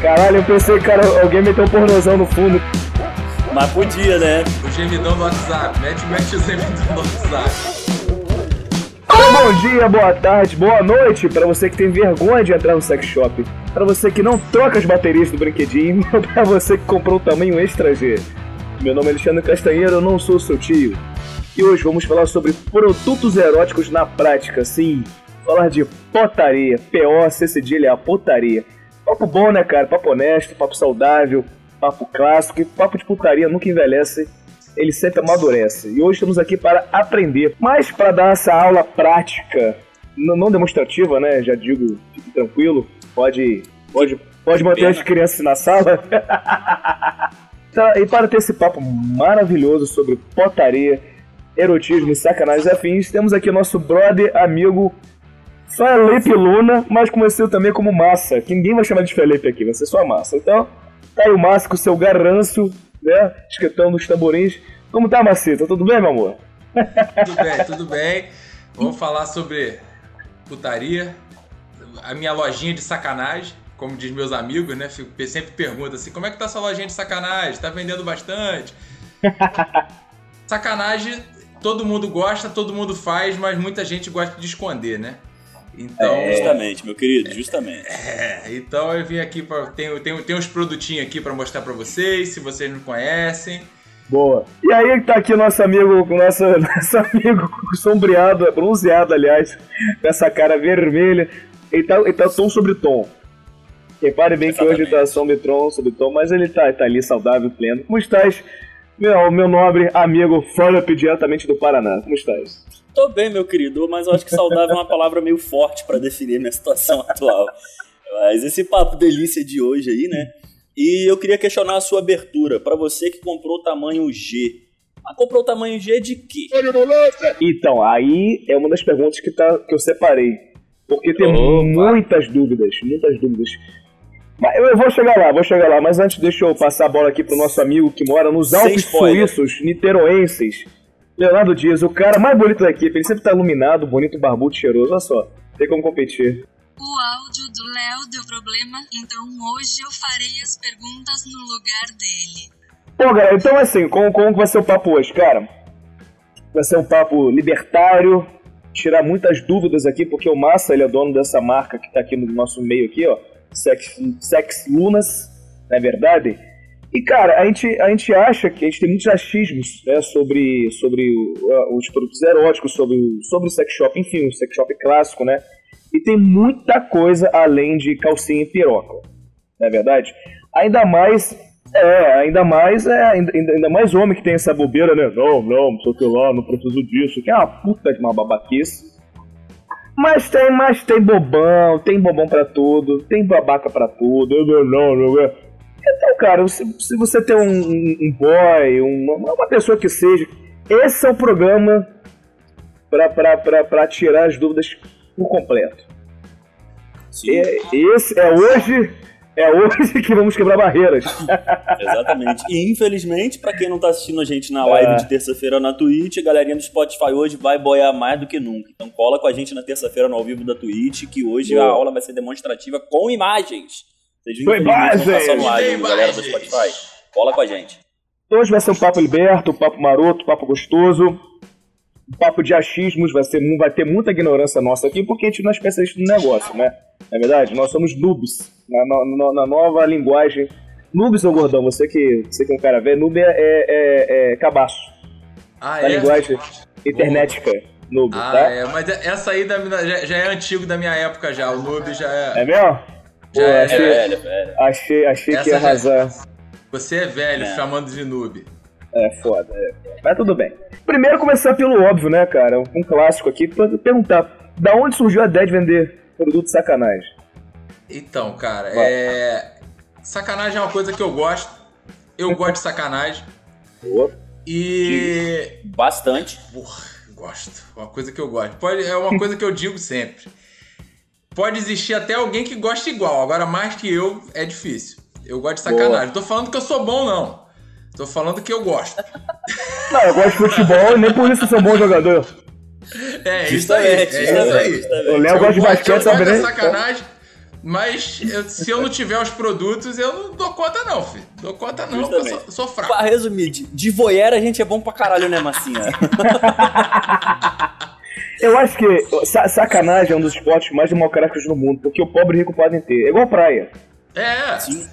Caralho, eu pensei, cara, alguém meteu um pornozão no fundo. Mas podia, né? O gemidão do WhatsApp. Mete, mete o gemidão do WhatsApp. Bom dia, boa tarde, boa noite para você que tem vergonha de entrar no sex shop, para você que não troca as baterias do brinquedinho, ou para você que comprou o tamanho extra G. Meu nome é Alexandre Castanheiro, eu não sou seu tio. E hoje vamos falar sobre produtos eróticos na prática, sim. Falar de potaria, P-O-C cedilha, a potaria. Papo bom, né, cara? Papo honesto, papo saudável, papo clássico e papo de putaria nunca envelhece, ele sempre amadurece. E hoje estamos aqui para aprender, mas para dar essa aula prática, não demonstrativa, né? Já digo, fique tranquilo, pode, pode, pode manter as crianças na sala. Então, e para ter esse papo maravilhoso sobre potaria, erotismo, sacanagem e afins, temos aqui nosso brother, amigo Felipe Luna, mas conhecido também como Massa, que ninguém vai chamar de Felipe aqui, vai ser só Massa. Então, tá aí o Massa com o seu garanço, né, esquetando os tamborins. Como tá, Macita? Tudo bem, meu amor? Tudo bem, tudo bem. Vamos falar sobre putaria, a minha lojinha de sacanagem como diz meus amigos, né? Sempre pergunta assim: como é que tá sua lojinha de sacanagem? Tá vendendo bastante? sacanagem, todo mundo gosta, todo mundo faz, mas muita gente gosta de esconder, né? Então, é, justamente, meu querido, justamente. É, então eu vim aqui para tenho, tenho, tenho uns produtinhos aqui para mostrar para vocês, se vocês não conhecem. Boa. E aí tá aqui nosso amigo, nosso, nosso amigo sombreado, bronzeado, aliás, com essa cara vermelha. Ele tá, ele tá tom sobre tom. Repare bem Exatamente. que hoje tá Sombritron, Sombritron, mas ele tá, tá ali saudável, pleno. Como estás, meu, meu nobre amigo Fábio diretamente do Paraná? Como estás? Tô bem, meu querido, mas eu acho que saudável é uma palavra meio forte para definir minha situação atual. Mas esse papo delícia de hoje aí, né? E eu queria questionar a sua abertura. para você que comprou o tamanho G. Mas comprou o tamanho G de quê? Então, aí é uma das perguntas que, tá, que eu separei. Porque tem Opa. muitas dúvidas, muitas dúvidas. Mas eu vou chegar lá, vou chegar lá. Mas antes, deixa eu passar a bola aqui pro nosso amigo que mora nos Alpes Suíços, niteroenses. Leonardo Dias, o cara mais bonito da equipe. Ele sempre tá iluminado, bonito, barbudo, cheiroso. Olha só, tem como competir. O áudio do Léo deu problema, então hoje eu farei as perguntas no lugar dele. Pô, galera, então assim, como, como vai ser o papo hoje, cara? Vai ser um papo libertário, tirar muitas dúvidas aqui, porque o Massa ele é dono dessa marca que tá aqui no nosso meio aqui, ó. Sex, Sex Lunas, não é verdade? E, cara, a gente, a gente acha que a gente tem muitos achismos né, sobre, sobre os produtos eróticos, sobre, sobre o sex shop, enfim, o sex shop clássico, né? E tem muita coisa além de calcinha e piroca, não é verdade? Ainda mais, é, ainda mais, é, ainda, ainda mais homem que tem essa bobeira, né? Não, não, não sei o que lá, não preciso disso, que é uma puta de uma babaquice. Mas tem, mas tem bobão, tem bobão para tudo, tem babaca para tudo. Não, não, não é. Então, cara, se, se você tem um, um boy, uma, uma pessoa que seja, esse é o programa para tirar as dúvidas por completo. Sim. É, esse é hoje é hoje que vamos quebrar barreiras. Exatamente. E infelizmente, para quem não tá assistindo a gente na live é. de terça-feira na Twitch, a galerinha do Spotify hoje vai boiar mais do que nunca. Então cola com a gente na terça-feira no ao vivo da Twitch, que hoje Boa. a aula vai ser demonstrativa com imagens. Vocês com imagens! Não tá no live, galera do Spotify. Cola com a gente. Hoje vai ser um papo liberto, um papo maroto, um papo gostoso. Um papo de achismos, vai, ser, vai ter muita ignorância nossa aqui, porque a gente não é especialista no negócio, né? Não é verdade? Nós somos noobs na, na, na nova linguagem. Noob, seu gordão, você que, você que é um cara velho, noob é, é, é, é cabaço. Ah, na é? linguagem internetica. Noob, ah, tá? é, mas essa aí da, já, já, é antigo da minha época já, o noob já é... É mesmo? Já Pô, é, achei, é velho, velho. Achei, achei que ia arrasar. Você é velho, é. chamando de noob. É, foda. É. Mas tudo bem. Primeiro começar pelo óbvio, né, cara? Um clássico aqui, pra perguntar, da onde surgiu a ideia de vender produto sacanagem? Então, cara, é. Sacanagem é uma coisa que eu gosto. Eu gosto de sacanagem. Boa. E. Bastante. Porra, gosto. Uma coisa que eu gosto. Pode... É uma coisa que eu digo sempre. Pode existir até alguém que goste igual. Agora, mais que eu, é difícil. Eu gosto de sacanagem. Boa. Tô falando que eu sou bom, não. Tô falando que eu gosto. Não, eu gosto de futebol e nem por isso eu sou bom jogador. É isso aí. É isso aí. O Léo Eu gosta de basquete, eu sabe, gosto de sacanagem, mas eu- se eu não tiver os produtos, eu não dou conta não, filho. Dou conta não, porque eu sou, sou fraco. Pra resumir, de, de voyeur a gente é bom pra caralho, né, Massinha? Eu acho que sa- sacanagem é um dos esportes mais democráticos do mundo, porque o pobre e rico podem ter. É igual praia. É, Sim.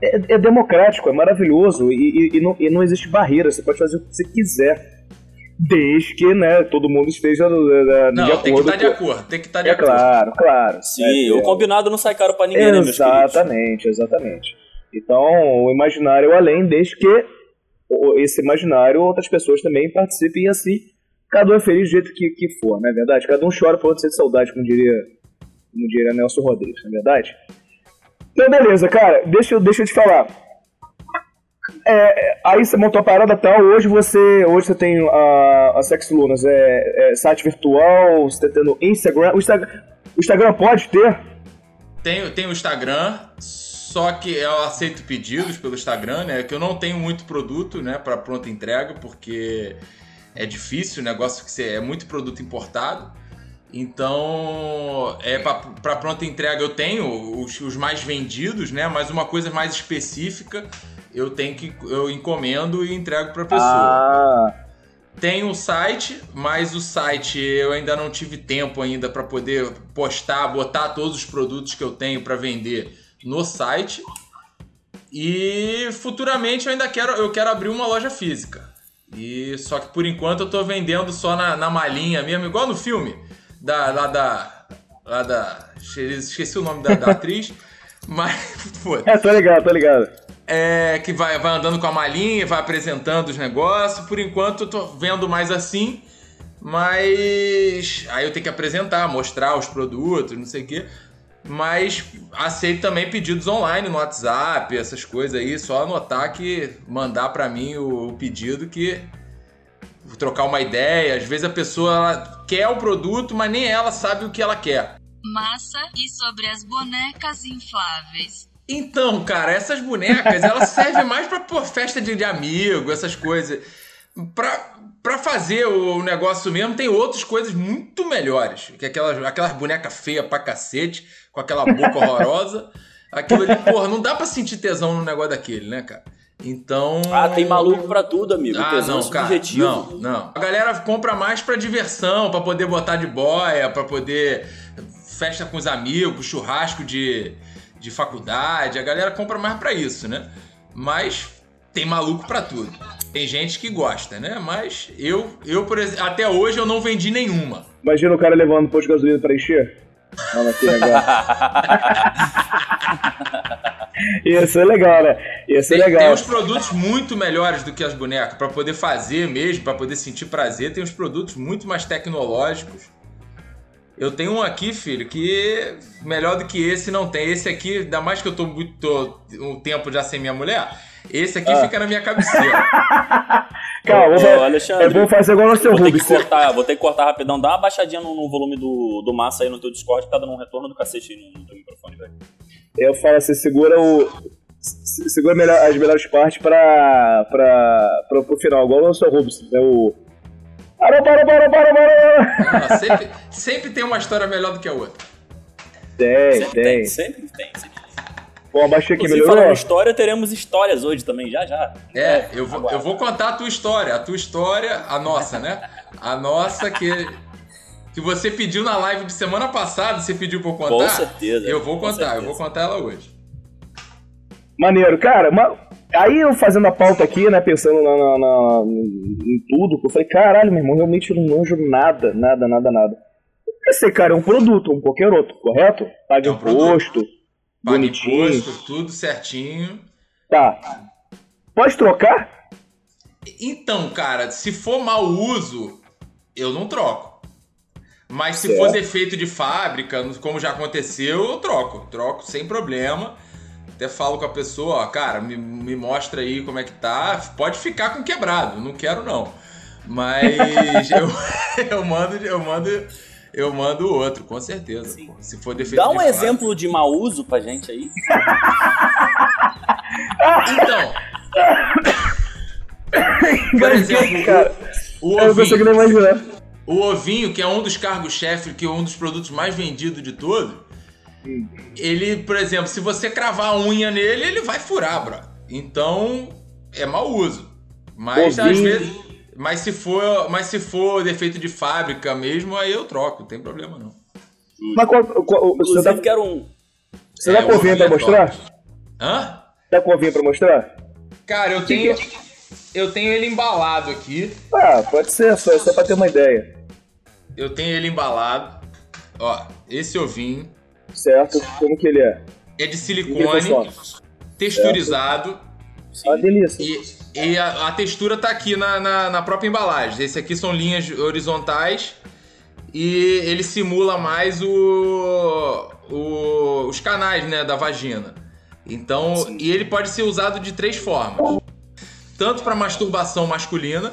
É, é democrático, é maravilhoso e, e- e não, e não existe barreira, você pode fazer o que você quiser. Desde que, né, todo mundo esteja de não, acordo tem que estar de acordo, tem que estar de É acordo. claro, claro. Sim, É, o combinado não sai caro pra ninguém, né, meus queridos? Exatamente, exatamente. Então, o imaginário além, desde que esse imaginário outras pessoas também participem e assim, cada um é feliz do jeito que, que for, não é verdade? Cada um chora por outro ser de saudade, como diria, como diria Nelson Rodrigues, não é verdade? Então, beleza, cara, deixa, deixa eu te falar. É, aí você montou a parada tal, hoje você, hoje você tem a, a Sex Lunas, é, é site virtual, você tá tendo Instagram, o Instagram, o Instagram pode ter? Tem, tem o Instagram, só que eu aceito pedidos pelo Instagram, né? Que eu não tenho muito produto, né, para pronta entrega, porque é difícil, o negócio que você, é muito produto importado. Então, é para pronta entrega eu tenho os, os mais vendidos, né? Mas uma coisa mais específica eu tenho que eu encomendo e entrego para pessoa. Ah, Tem um site, mas o site eu ainda não tive tempo ainda para poder postar, botar todos os produtos que eu tenho para vender no site. E futuramente eu ainda quero, eu quero abrir uma loja física. E só que por enquanto eu tô vendendo só na, na malinha mesmo, igual no filme da lá da lá da esqueci o nome da, da atriz, mas foda é, tô ligado, tô ligado. É, que vai, vai andando com a malinha, vai apresentando os negócios. Por enquanto eu tô vendo mais assim, mas aí eu tenho que apresentar, mostrar os produtos, não sei o quê. Mas aceito também pedidos online no WhatsApp, essas coisas aí, só anotar que mandar pra mim o, o pedido que trocar uma ideia. Às vezes a pessoa quer o produto, mas nem ela sabe o que ela quer. Massa e sobre as bonecas infláveis. Então, cara, essas bonecas, elas servem mais pra pô, festa de, de amigo, essas coisas. Pra, pra fazer o negócio mesmo, tem outras coisas muito melhores. Que aquelas, aquelas bonecas feias pra cacete, com aquela boca horrorosa. Aquilo ali, porra, não dá pra sentir tesão no negócio daquele, né, cara? Então. Ah, tem maluco pra tudo, amigo. Ah, Tesão não, cara, subjetivo. não, não. A galera compra mais pra diversão, pra poder botar de boia, pra poder festa com os amigos, churrasco de, de faculdade. A galera compra mais pra isso, né? Mas tem maluco pra tudo. Tem gente que gosta, né? Mas eu, eu por exemplo, até hoje eu não vendi nenhuma. Imagina o cara levando o posto de gasolina pra encher. Não, naquele negócio. Ia ser legal, né? Ia ser Tem, tem legal. uns produtos muito melhores do que as bonecas Pra poder fazer mesmo, pra poder sentir prazer. Tem uns produtos muito mais tecnológicos. Eu tenho um aqui, filho, que melhor do que esse não tem. Esse aqui, ainda mais que eu tô muito tô um tempo já sem minha mulher, esse aqui Ah. fica na minha cabeceira. Calma, vou- é Alexandre, bom fazer igual no seu Vou ter, que Rubens. cortar, vou ter que cortar rapidão. Dá uma baixadinha no, no volume do, do massa aí no teu Discord, que tá dando um retorno do cacete aí no, no teu microfone, velho. Eu falo assim, segura o. se- Segura melhor- as melhores partes pra, pra, pra, pro final, igual no seu Rubens. É o. Parou, parou, parou, parou, parou! Ah, sempre, sempre tem uma história melhor do que a outra. Tem, Sempre tem, tem. sempre tem. Sempre. Pô, abaixei aqui, Inclusive, falando melhorou? em história, teremos histórias hoje também, já já. É, eu vou, eu vou contar a tua história. A tua história, a nossa, né? A nossa que, que você pediu na live de semana passada, você pediu pra eu contar. Com certeza. Eu vou contar, eu vou contar ela hoje. Maneiro, cara, aí eu fazendo a pauta aqui, né, pensando na, na- na- em tudo, eu falei, caralho, meu irmão, realmente eu não manjo nada, nada, nada, nada. Esse cara é um produto, como qualquer outro, correto? Paga É um imposto, Paga bonitinho. imposto, tudo certinho. Tá. Pode trocar? Então, cara, se for mau uso, eu não troco. Mas se for defeito de fábrica, como já aconteceu, eu troco. Troco sem problema. Até falo com a pessoa, ó, cara, me, me mostra aí como é que tá. Pode ficar com quebrado, não quero não. Mas eu, eu mando, eu mando, eu mando outro, com certeza. Sim. Se for defeito Dá de um fábrica. exemplo de mau uso pra gente aí. Então, por exemplo, cara, o eu não consigo ovinho. nem imaginar. O ovinho, que é um dos cargos-chefe, que é um dos produtos mais vendidos de todos, ele, por exemplo, se você cravar a unha nele, ele vai furar, bro. Então, é mau uso. Mas às vezes. Mas se for, mas se for defeito de fábrica mesmo, aí eu troco, não tem problema não. Mas qual, qual- você Inclusive, tá, quero um. você É, com ovinho pra ovinho mostrar? Hã? Tá com ovinho pra mostrar? Cara, eu tenho. Eu tenho ele embalado aqui. Ah, pode ser, só, só pra ter uma ideia. Eu tenho ele embalado. Ó, esse ovinho Certo? Como que ele é? é de silicone, texturizado. Ah, delícia. E, e a, a textura tá aqui na, na, na própria embalagem. Esse aqui são linhas horizontais e ele simula mais o, o- os canais né, da vagina. Então, e ele pode ser usado de três formas: tanto para masturbação masculina,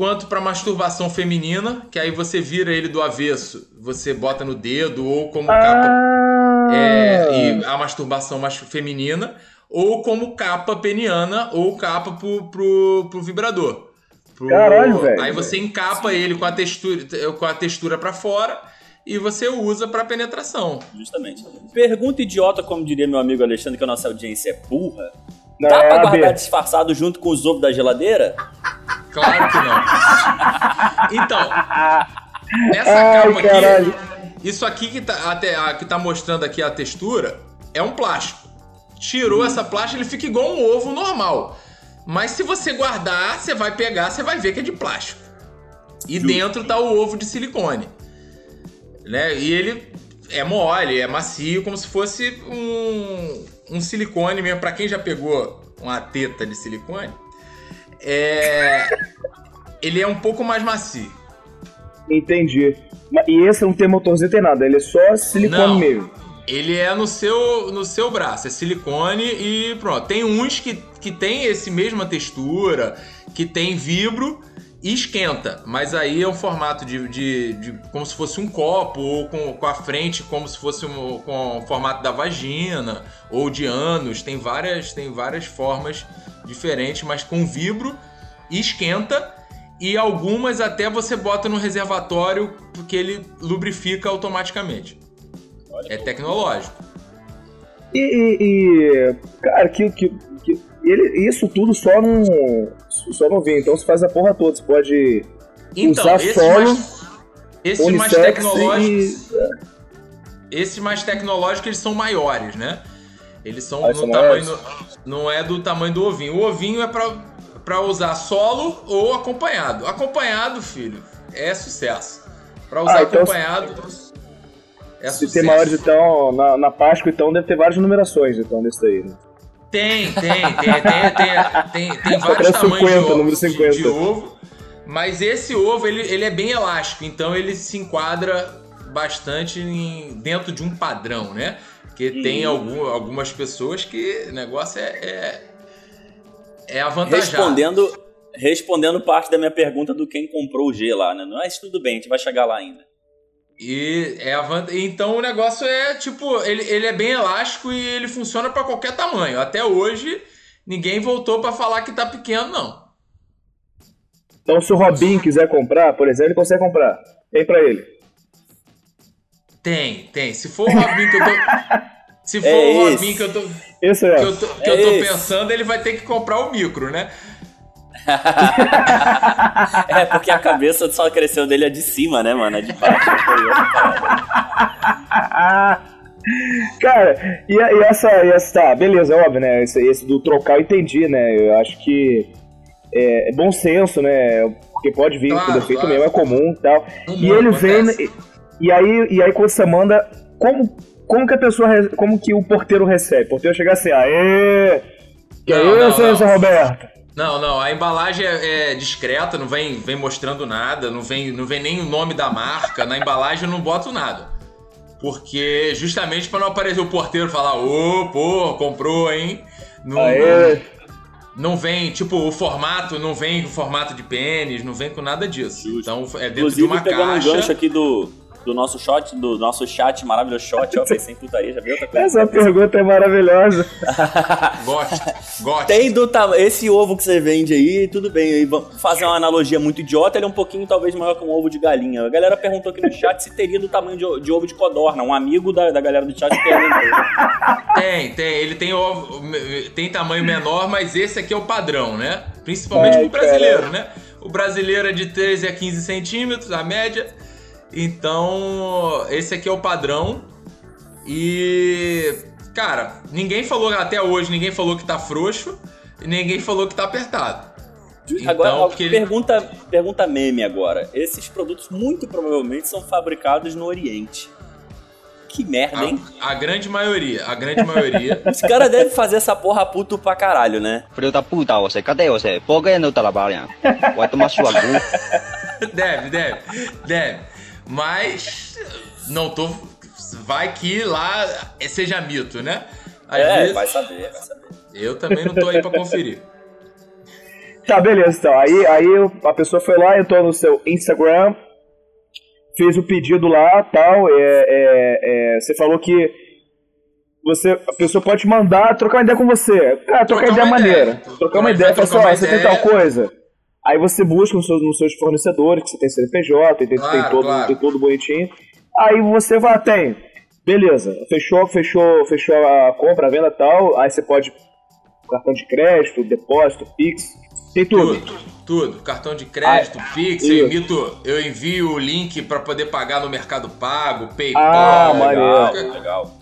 quanto para masturbação feminina, que aí você vira ele do avesso, você bota no dedo ou como capa Ah, é, e a masturbação mais feminina, ou como capa peniana, ou capa pro, pro, pro vibrador. Pro- Caralho, velho. Aí você encapa ele com a textura, com a textura para fora e você usa para penetração. Justamente. Pergunta idiota, como diria meu amigo Alexandre, que a nossa audiência é burra. não, Dá é pra guardar disfarçado junto com os ovos da geladeira? Claro que não. Então, nessa Ai, capa aqui, caralho. isso aqui que tá, até, a- que tá mostrando aqui a textura é um plástico. Tirou essa plástica, ele fica igual um ovo normal. Mas se você guardar, você vai pegar, você vai ver que é de plástico. E dentro tá o ovo de silicone. Né? E ele é mole, é macio, como se fosse um, um silicone mesmo. Pra quem já pegou uma teta de silicone, é... ele é um pouco mais macio. Entendi. E esse não tem motorzinho, tem nada, ele é só silicone Não. mesmo. Ele é no seu, no seu braço, é silicone e pronto. Tem uns que, que tem esse mesma textura, que tem vibro e esquenta. Mas aí é um formato de, de, de- como se fosse um copo, ou com, com a frente como se fosse um, com o formato da vagina, ou de ânus. Tem várias, tem várias formas diferentes, mas com vibro esquenta. E algumas até você bota no reservatório porque ele lubrifica automaticamente. É tecnológico. E, e- e, cara, que, que, que- ele, isso tudo só não, só não vem. Então você faz a porra toda. Você pode Então, usar esses solo, mais, esses mais unissex tecnológicos, e... esses mais tecnológicos, eles são maiores, né? Eles são Ah, no tamanho, não é do tamanho do ovinho. O ovinho é pra, pra usar solo ou acompanhado. Acompanhado, filho, é sucesso. Pra usar Ah, então- acompanhado, é Se sucesso. tem maiores, então, na, na Páscoa, então deve ter várias numerações, então, desse daí, né? Tem, tem, tem, tem, tem, tem, vários tamanhos 50, de, ovo, número de- 50. de ovo, mas esse ovo ele, ele é bem elástico, então ele se enquadra bastante em- dentro de um padrão, né? Porque tem algum- algumas pessoas que o negócio é, é, é avantajado. Respondendo, respondendo parte da minha pergunta do quem comprou o G lá, né? Mas tudo bem, a gente vai chegar lá ainda. E é Então o negócio é tipo, ele, ele é bem elástico e ele funciona para qualquer tamanho. Até hoje ninguém voltou para falar que tá pequeno, não. Então, se o Robinho quiser comprar, por exemplo, ele consegue comprar. Tem pra ele. Tem, tem. Se for o Robin que eu tô. Se for É o. Robin que eu tô, Isso que é. eu tô, que É eu tô pensando, ele vai ter que comprar o micro, né? É, porque a cabeça só cresceu dele é de cima, né, mano? É de baixo. Cara, e, e essa, e essa. Tá, beleza, é óbvio, né? Esse, esse do trocar eu entendi, né? Eu acho que é, é bom senso, né? Porque pode vir Claro, defeito claro. mesmo, é comum e tal. Comum, e ele vem. acontece. E, e aí, e aí, quando você manda. Como, como que a pessoa. Como que o porteiro recebe? O porteiro chega assim, aê! Que Não, é não, isso, não. Roberto? Não, não, a embalagem é, é discreta, não vem, vem mostrando nada, não vem, não vem nem o nome da marca, na embalagem eu não boto nada. Porque justamente para não aparecer o porteiro e falar, ô, pô, comprou, hein? Não, Aê! não vem, tipo, o formato não vem com formato de pênis, não vem com nada disso. Justo. Então é dentro de Inclusive, uma pegando caixa. um gancho aqui do, do nosso shot, do nosso chat maravilhoso shot, ó, pensei em putaria, já viu outra coisa? Essa pergunta é maravilhosa. Gosto, gosto. Tem do esse ovo que você vende aí, tudo bem. Aí vamos fazer uma analogia muito idiota, ele é um pouquinho talvez maior que um ovo de galinha. A galera perguntou aqui no chat se teria do tamanho de, de ovo de codorna. Um amigo da, da galera do chat perguntou. Tem, tem. Ele tem, ovo- tem tamanho menor, mas esse aqui é o padrão, né? Principalmente Ai, pro brasileiro, né? O brasileiro é de 13 a 15 centímetros, a média. Então, esse aqui é o padrão. E, cara, ninguém falou até hoje, ninguém falou que tá frouxo e ninguém falou que tá apertado. Agora, Então, ele- pergunta, pergunta meme agora. Esses produtos muito provavelmente são fabricados no Oriente. Que merda, hein? A, a grande maioria, a grande maioria. Os caras devem fazer essa porra puto pra caralho, né? Filho da puta você, cadê você? Por que não trabalha? Vai tomar sua. Deve, deve, deve. Mas não tô. Vai que lá seja mito, né? Às é, vezes, vai saber, vai saber. eu também não tô aí pra conferir. Tá, beleza, então. Aí, aí a pessoa foi lá, entrou no seu Instagram, fez o pedido lá tal. É, é, é, você falou que você, a pessoa pode mandar trocar uma ideia com você. Cara, trocar, Trocar ideia uma maneira. ideia. Trocar uma ideia, fala trocar assim, ó, uma você tem ideia. tal coisa. Aí você busca nos seus, nos seus fornecedores, que você tem CNPJ, tem, tem, Claro, todo, claro. tem tudo bonitinho. Aí você vai, tem. Beleza, fechou, fechou, fechou a compra, a venda e tal. Aí você pode cartão de crédito, depósito, Pix, tem tudo. Tudo, tudo. Cartão de crédito, Pix, isso. eu emito, eu envio o link pra poder pagar no Mercado Pago, PayPal. Ah. Legal, legal.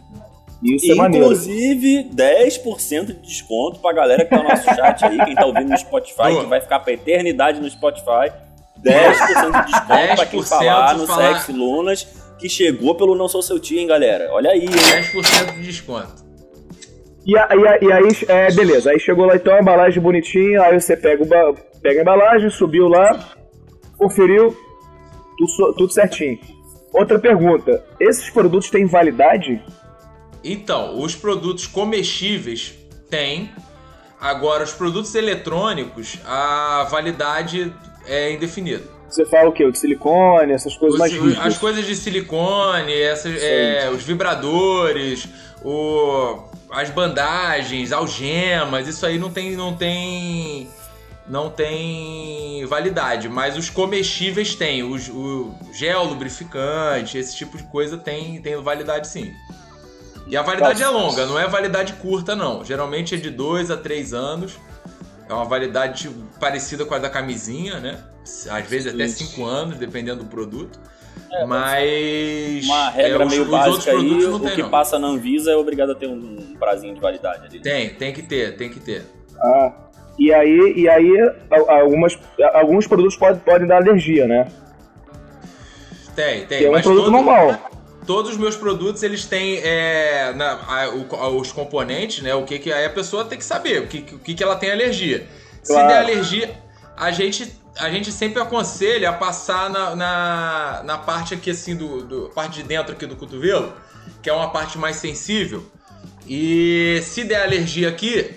Isso é maneiro. Inclusive, 10% de desconto pra galera que tá no nosso chat aí, quem tá ouvindo no Spotify, Boa. que vai ficar pra eternidade no Spotify. 10% de desconto pra quem 10% falar no falar. Sex Lunas, que chegou pelo Não Sou Seu Tio, hein, galera? Olha aí, hein? 10% de desconto. E, a- e a- e aí, é, beleza. Aí chegou lá então a embalagem bonitinha, aí você pega, o ba- pega a embalagem, subiu lá, conferiu, tudo, tudo certinho. Outra pergunta: esses produtos têm validade? Então, os produtos comestíveis têm. Agora, os produtos eletrônicos, a validade é indefinida. Você fala o quê? O de silicone, essas coisas Os- mais rígidas. as coisas de silicone, essas, é, os vibradores, o, as bandagens, algemas, isso aí não tem, não tem, não tem validade. Mas os comestíveis têm, os, o gel lubrificante, esse tipo de coisa tem, tem validade sim. E a validade é longa, não é validade curta não. Geralmente é de 2 a 3 anos. É uma validade parecida com a da camisinha, né? Às vezes até 5 anos, dependendo do produto. Mas. Uma regra é, os- meio os outros básica aí, produtos não o tem, que não. passa na Anvisa é obrigado a ter um, um prazinho de validade ali. Tem, tem que ter, tem que ter. Ah, e aí, e aí a- algumas, alguns produtos podem, podem dar alergia, né? Tem, tem. Que é um mas produto todo- normal. Todos os meus produtos, eles têm é, na- a- o- os componentes, né? O que, que aí a pessoa tem que saber, o que, que, que ela tem alergia. Se Claro. der alergia, a gente, a gente sempre aconselha a passar na, na, na parte aqui, assim, do, do- parte de dentro aqui do cotovelo, que é uma parte mais sensível. E se der alergia aqui,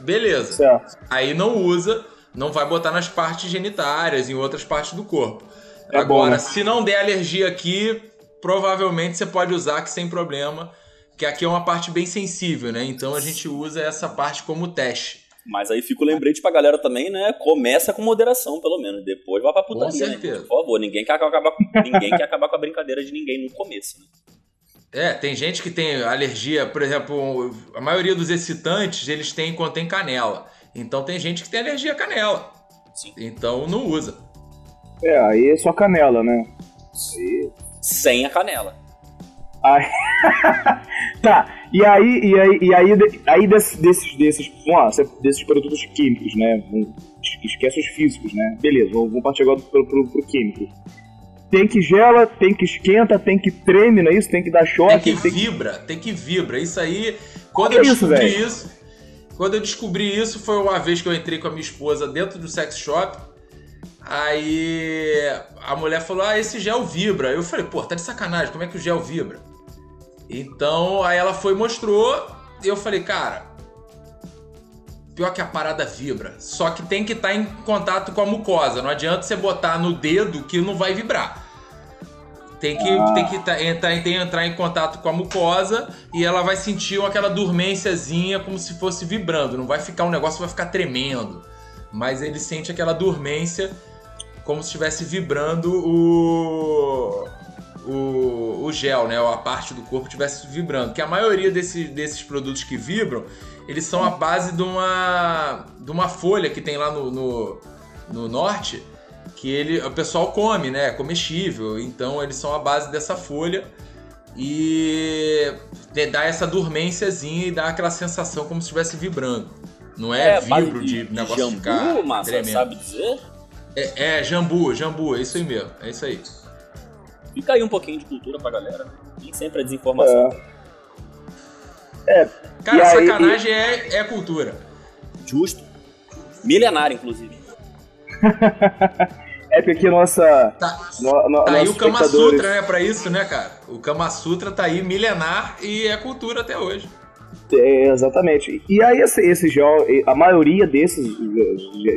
beleza. Certo. Aí não usa, não vai botar nas partes genitárias, em outras partes do corpo. É Agora, bom, né? se não der alergia aqui, provavelmente você pode usar que sem problema, que aqui é uma parte bem sensível, né? Então a gente usa essa parte como teste. Mas aí fica o lembrete pra galera também, né? Começa com moderação, pelo menos. Depois vai pra putaria, Com né? certeza. Por favor, ninguém quer acabar, com- ninguém quer acabar com a brincadeira de ninguém no começo, né? É, tem gente que tem alergia, por exemplo, a maioria dos excitantes, eles têm contém canela. Então tem gente que tem alergia à canela. Sim. Então não usa. É, aí é só canela, né? Sem a canela. Aí... tá, e aí, e aí, e aí, aí desses, desses, desses, vamos lá, desses produtos químicos, né? Esquece os físicos, né? Beleza, vamos, partir agora pro, pro, pro químico. Tem que gela, tem que esquenta, tem que treme, não é isso? Tem que dar choque. Tem que tem vibra, tem que vibra. Isso aí, quando Que eu isso, descobri velho? isso, quando eu descobri isso foi uma vez que eu entrei com a minha esposa dentro do sex shop. Aí a mulher falou: "Ah, esse gel vibra". Eu falei: "Pô, tá de sacanagem, como é que o gel vibra?". Então, aí ela foi e mostrou, e eu falei: "Cara, pior que a parada vibra, só que tem que estar em contato com a mucosa, não adianta você botar no dedo que não vai vibrar". Tem que, tem que tá- entrar, tem que entrar em contato com a mucosa e ela vai sentir aquela dormênciazinha como se fosse vibrando. Não vai ficar um negócio vai ficar tremendo. Mas ele sente aquela dormência como se estivesse vibrando o, o, o gel, né? Ou a parte do corpo estivesse vibrando. Que a maioria desse- desses produtos que vibram, eles são a base de uma, de uma folha que tem lá no, no, no norte que ele, o pessoal come, né? É comestível. Então eles são a base dessa folha e de- dá essa dormênciazinha e dá aquela sensação como se estivesse vibrando. Não é, base vibro de, negócio jambu, ficar massa, tremendo. sabe dizer? É, é, jambu, jambu, é isso aí mesmo. É isso aí. Fica aí um pouquinho de cultura pra galera. Nem sempre é desinformação. Cara, E aí- sacanagem é, é cultura. Justo. Milenário, inclusive. É porque nossa. Tá, no, no, tá aí o Kama Sutra, né, pra isso, né, cara? O Kama Sutra tá aí milenar e é cultura até hoje. É, exatamente. E aí esse, esse gel, a maioria desses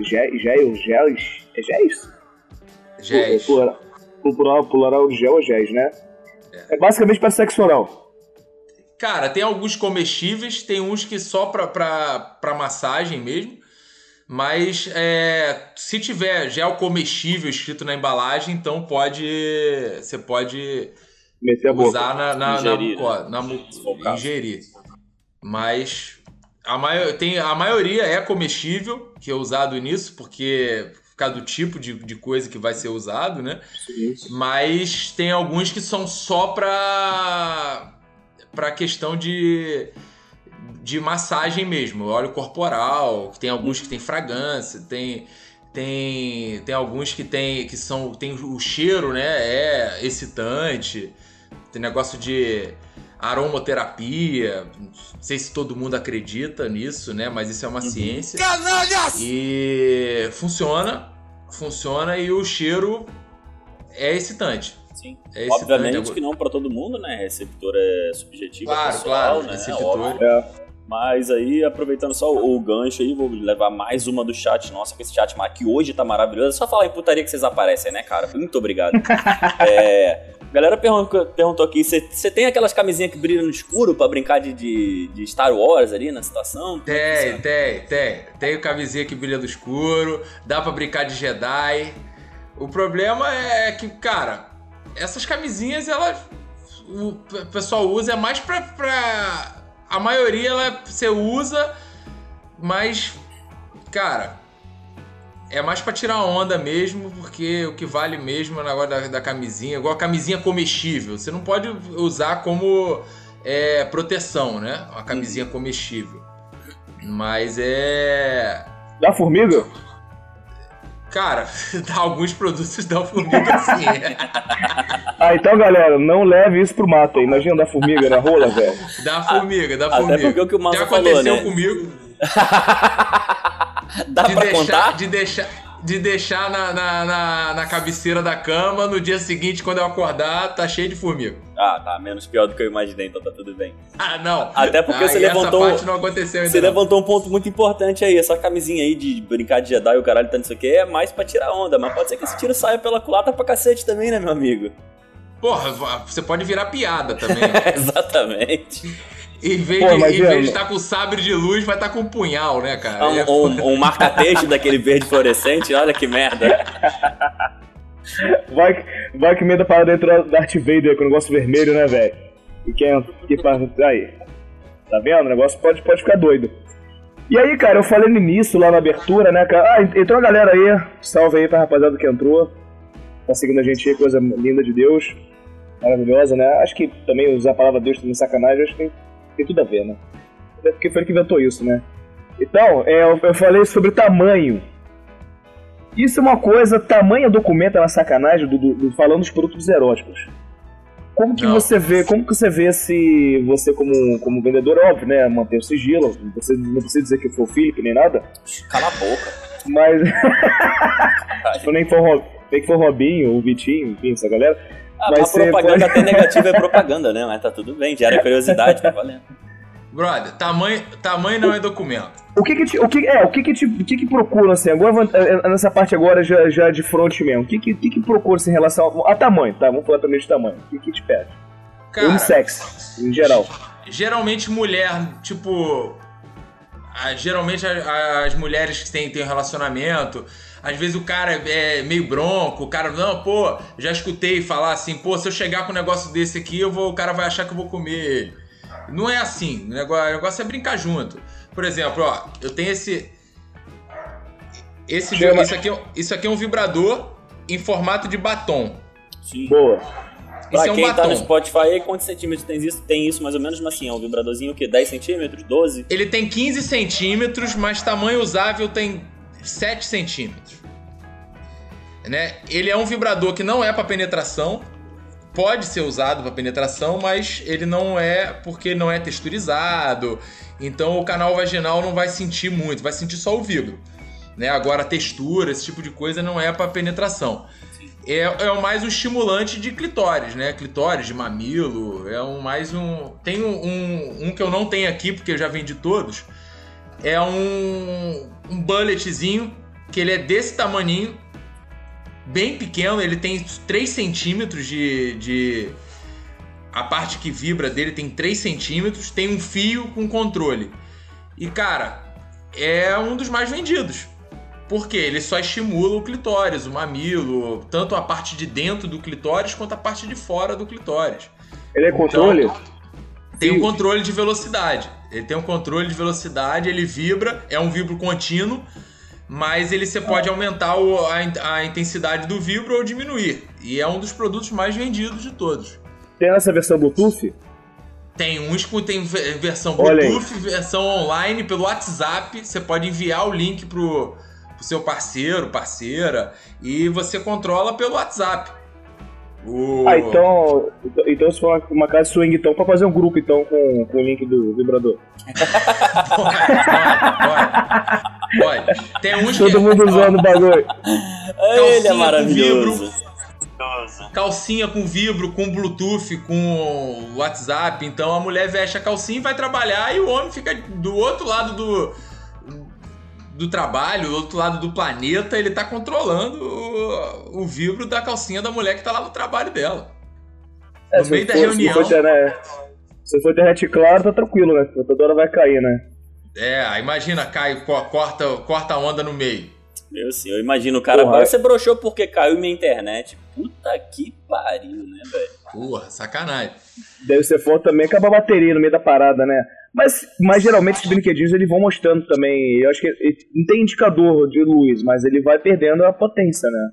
géis, é géis? Géis. O plural, o plural, plural de gel é géis, né? É basicamente para sexo oral. Cara, tem alguns comestíveis, tem uns que só pra, pra, pra massagem mesmo. Mas é, se tiver gel comestível escrito na embalagem, então pode. Você pode Meter a boca. usar na, na, Ingerir, na, muco- na o caso. ingerir. Mas a, maio, tem, a maioria é comestível, que é usado nisso, porque por causa do tipo de, de coisa que vai ser usado, né? Mas tem alguns que são só pra, pra questão de, de massagem mesmo, óleo corporal, tem alguns que tem fragrância, tem tem, tem alguns que tem que são tem o cheiro, né, é excitante. Tem negócio de aromoterapia, não sei se todo mundo acredita nisso, né, mas isso é uma ciência. E funciona, funciona e o cheiro é excitante. Sim. É excitante. Obviamente que não pra todo mundo, né? Receptor é subjetivo. é Claro, pessoal, claro, né? receptor. Óbvio. É. Mas aí, aproveitando só o, o gancho aí, vou levar mais uma do chat. Nossa, com esse chat mar- que hoje tá maravilhoso. É só falar em putaria que vocês aparecem, né, cara? Muito obrigado. é, a galera perguntou, aqui: você tem aquelas camisinhas que brilham no escuro pra brincar de, de, de Star Wars ali na situação? Tem, tem, tem. Tem o camisinha que brilha do escuro, dá pra brincar de Jedi. O problema é que, cara, essas camisinhas, elas. O pessoal usa é mais pra. pra a maioria ela você usa, mas. Cara. É mais pra tirar onda mesmo, porque o que vale mesmo é o negócio da, da camisinha, igual a camisinha comestível. Você não pode usar como é, proteção, né? Uma camisinha comestível. Mas é. Da formiga? Cara, dá alguns produtos da formiga sim. Ah, então galera, não leve isso pro mato aí. Imagina da formiga na rola, velho. Da formiga, da Até formiga. porque o que o Massa Já falou, aconteceu né? comigo Dá de pra deixar, contar? de deixar, de deixar na, na, na, na cabeceira da cama, no dia seguinte, quando eu acordar, tá cheio de formiga. Ah, tá. Menos pior do que eu imaginei, então tá tudo bem. Ah, não. Até porque Ah, você levantou- Essa parte não aconteceu ainda. Você não. levantou um ponto muito importante aí. Essa camisinha aí de brincar de Jedi e o caralho tá nisso aqui é mais pra tirar onda. Mas pode ser que esse tiro saia pela culata pra cacete também, né, meu amigo? Porra, você pode virar piada também. Exatamente. Em vez, Pô, de, em vez de estar com sabre de luz, vai estar com um punhal, né, cara? Um, É um, um marca-texto daquele verde fluorescente, olha que merda. Vai, que- vai que medo da parada dentro do Darth Vader com o negócio vermelho, né, velho? E quem que faz. Aí. Tá vendo? O negócio pode, pode ficar doido. E aí, cara, eu falei no início, lá na abertura, né, cara? Ah, entrou a galera aí. Salve aí pra rapaziada que entrou. Tá seguindo a gente aí, coisa linda de Deus. Maravilhosa, né? Acho que também usar a palavra Deus como sacanagem, acho que tem, tudo a ver, né? Até porque foi ele que inventou isso, né? Então, é, eu, eu falei sobre tamanho. Isso é uma coisa, tamanho documenta na sacanagem do, do- do- falando dos produtos eróticos. Como que Não. você vê, como que você vê se você como, como vendedor, óbvio, né, manter o sigilo, você não precisa dizer que foi o Felipe nem nada, Cala a boca. mas se nem for, Ro- nem que for Robinho, o Vitinho, enfim, essa galera, Mas mas você propaganda até negativa é propaganda, né? Mas tá tudo bem, gera curiosidade, tá valendo. Brother, tamanho, tamanho não é documento. O que que te, o que é, o que que te, o que que procura assim, agora nessa parte agora já, já de front mesmo. O que que, que que procura assim, em relação a tamanho, tá? Vamos falar também de tamanho. O que que te pede? Cara, Unissex, em geral. geralmente mulher, tipo. a- geralmente a- as mulheres que têm, têm um relacionamento, às vezes o cara é meio bronco, o cara, não, pô, já escutei falar assim, pô, se eu chegar com um negócio desse aqui, eu vou, o cara vai achar que eu vou comer ele. Não é assim, o negócio, o negócio é brincar junto. Por exemplo, ó, eu tenho esse. Esse, Chama- isso, aqui, é- isso aqui é um vibrador em formato de batom. Sim. Boa. Pra Isso é um quem tá batom. no Spotify, aí, quantos centímetros tem isso? Tem isso mais ou menos, mas assim, é um vibradorzinho o quê? 10 centímetros? 12? Ele tem 15 centímetros, mas tamanho usável tem 7 centímetros. Né? Ele é um vibrador que não é para penetração. Pode ser usado para penetração, mas ele não é porque não é texturizado. Então o canal vaginal não vai sentir muito, vai sentir só o vibro. Né? Agora textura, esse tipo de coisa não é para penetração. É, é mais um estimulante de clitóris, né? Clitóris, de mamilo. É um mais um. Tem um, um, um que eu não tenho aqui, porque eu já vendi todos. É um, um bulletzinho, que ele é desse tamaninho, bem pequeno, ele tem 3 centímetros de, de. A parte que vibra dele tem 3 centímetros, tem um fio com controle. E cara, é um dos mais vendidos. Porque ele só estimula o clitóris, o mamilo, tanto a parte de dentro do clitóris quanto a parte de fora do clitóris. Ele é controle? Tem um Sim. controle de velocidade. Ele tem um controle de velocidade, ele vibra, é um vibro contínuo, mas ele você pode aumentar a, in- a intensidade do vibro ou diminuir. E é um dos produtos mais vendidos de todos. Tem essa versão Bluetooth? Tem uns que tem ve- versão. Bluetooth, versão online pelo WhatsApp. Você pode enviar o link pro, pro seu parceiro, parceira, e você controla pelo WhatsApp. O- Ah, então. então- se for uma, casa swing, então, pra fazer um grupo então com, com o link do vibrador. Pode, pode, pode. Tem uns que Todo mundo usando o bagulho. Ele é com maravilhoso. calcinha com vibro, com Bluetooth, com WhatsApp. Então a mulher veste a calcinha e vai trabalhar e o homem fica do outro lado do, do trabalho, do outro lado do planeta. Ele tá controlando o, o vibro da calcinha da mulher que tá lá no trabalho dela. É, No meio da reunião. Se for, internet, se for internet claro, tá tranquilo, né? Toda hora vai cair, né? É, imagina, cai, co- corta, corta a onda no meio. Meu senhor, imagina o cara. Porra. Você broxou porque caiu minha internet. Puta que pariu, né, velho? Porra, sacanagem. Deve ser foda também acabar a bateria no meio da parada, né? Mas, mas geralmente os brinquedinhos eles vão mostrando também. Eu acho que ele- não tem indicador de luz, mas ele vai perdendo a potência, né?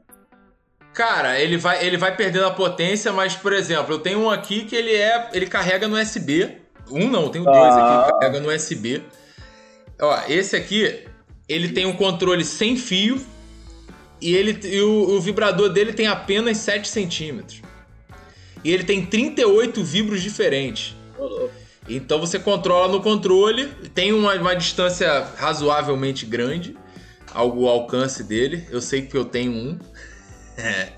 Cara, ele vai, ele vai perdendo a potência, mas, por exemplo, eu tenho um aqui que ele é. Ele carrega no USB. Um não, eu tenho dois Ah. aqui que carrega no USB. Ó, esse aqui, ele tem um controle sem fio e, ele, e o, o vibrador dele tem apenas 7 centímetros. E ele tem 38 vibros diferentes. Ô, louco. Então você controla no controle, tem uma, uma distância razoavelmente grande ao alcance dele. Eu sei que eu tenho um. É.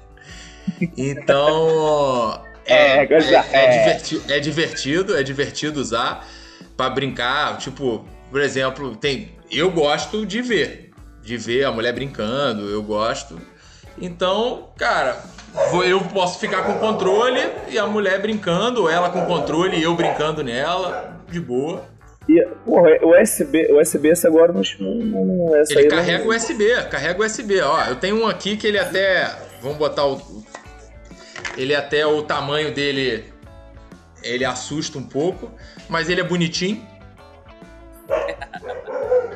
Então é, É, é, é é. diverti- é divertido, é divertido usar pra brincar. Tipo, por exemplo, tem. Eu gosto de ver. De ver a mulher brincando, eu gosto. Então, cara, eu posso ficar com o controle e a mulher brincando, ela com o controle e eu brincando nela, de boa. E, porra, o USB, o USB esse agora não. não, não essa Ele carrega não, o USB, carrega o USB. Ó, eu tenho um aqui que ele até. Vamos botar o. Ele até o tamanho dele. Ele assusta um pouco, mas ele é bonitinho.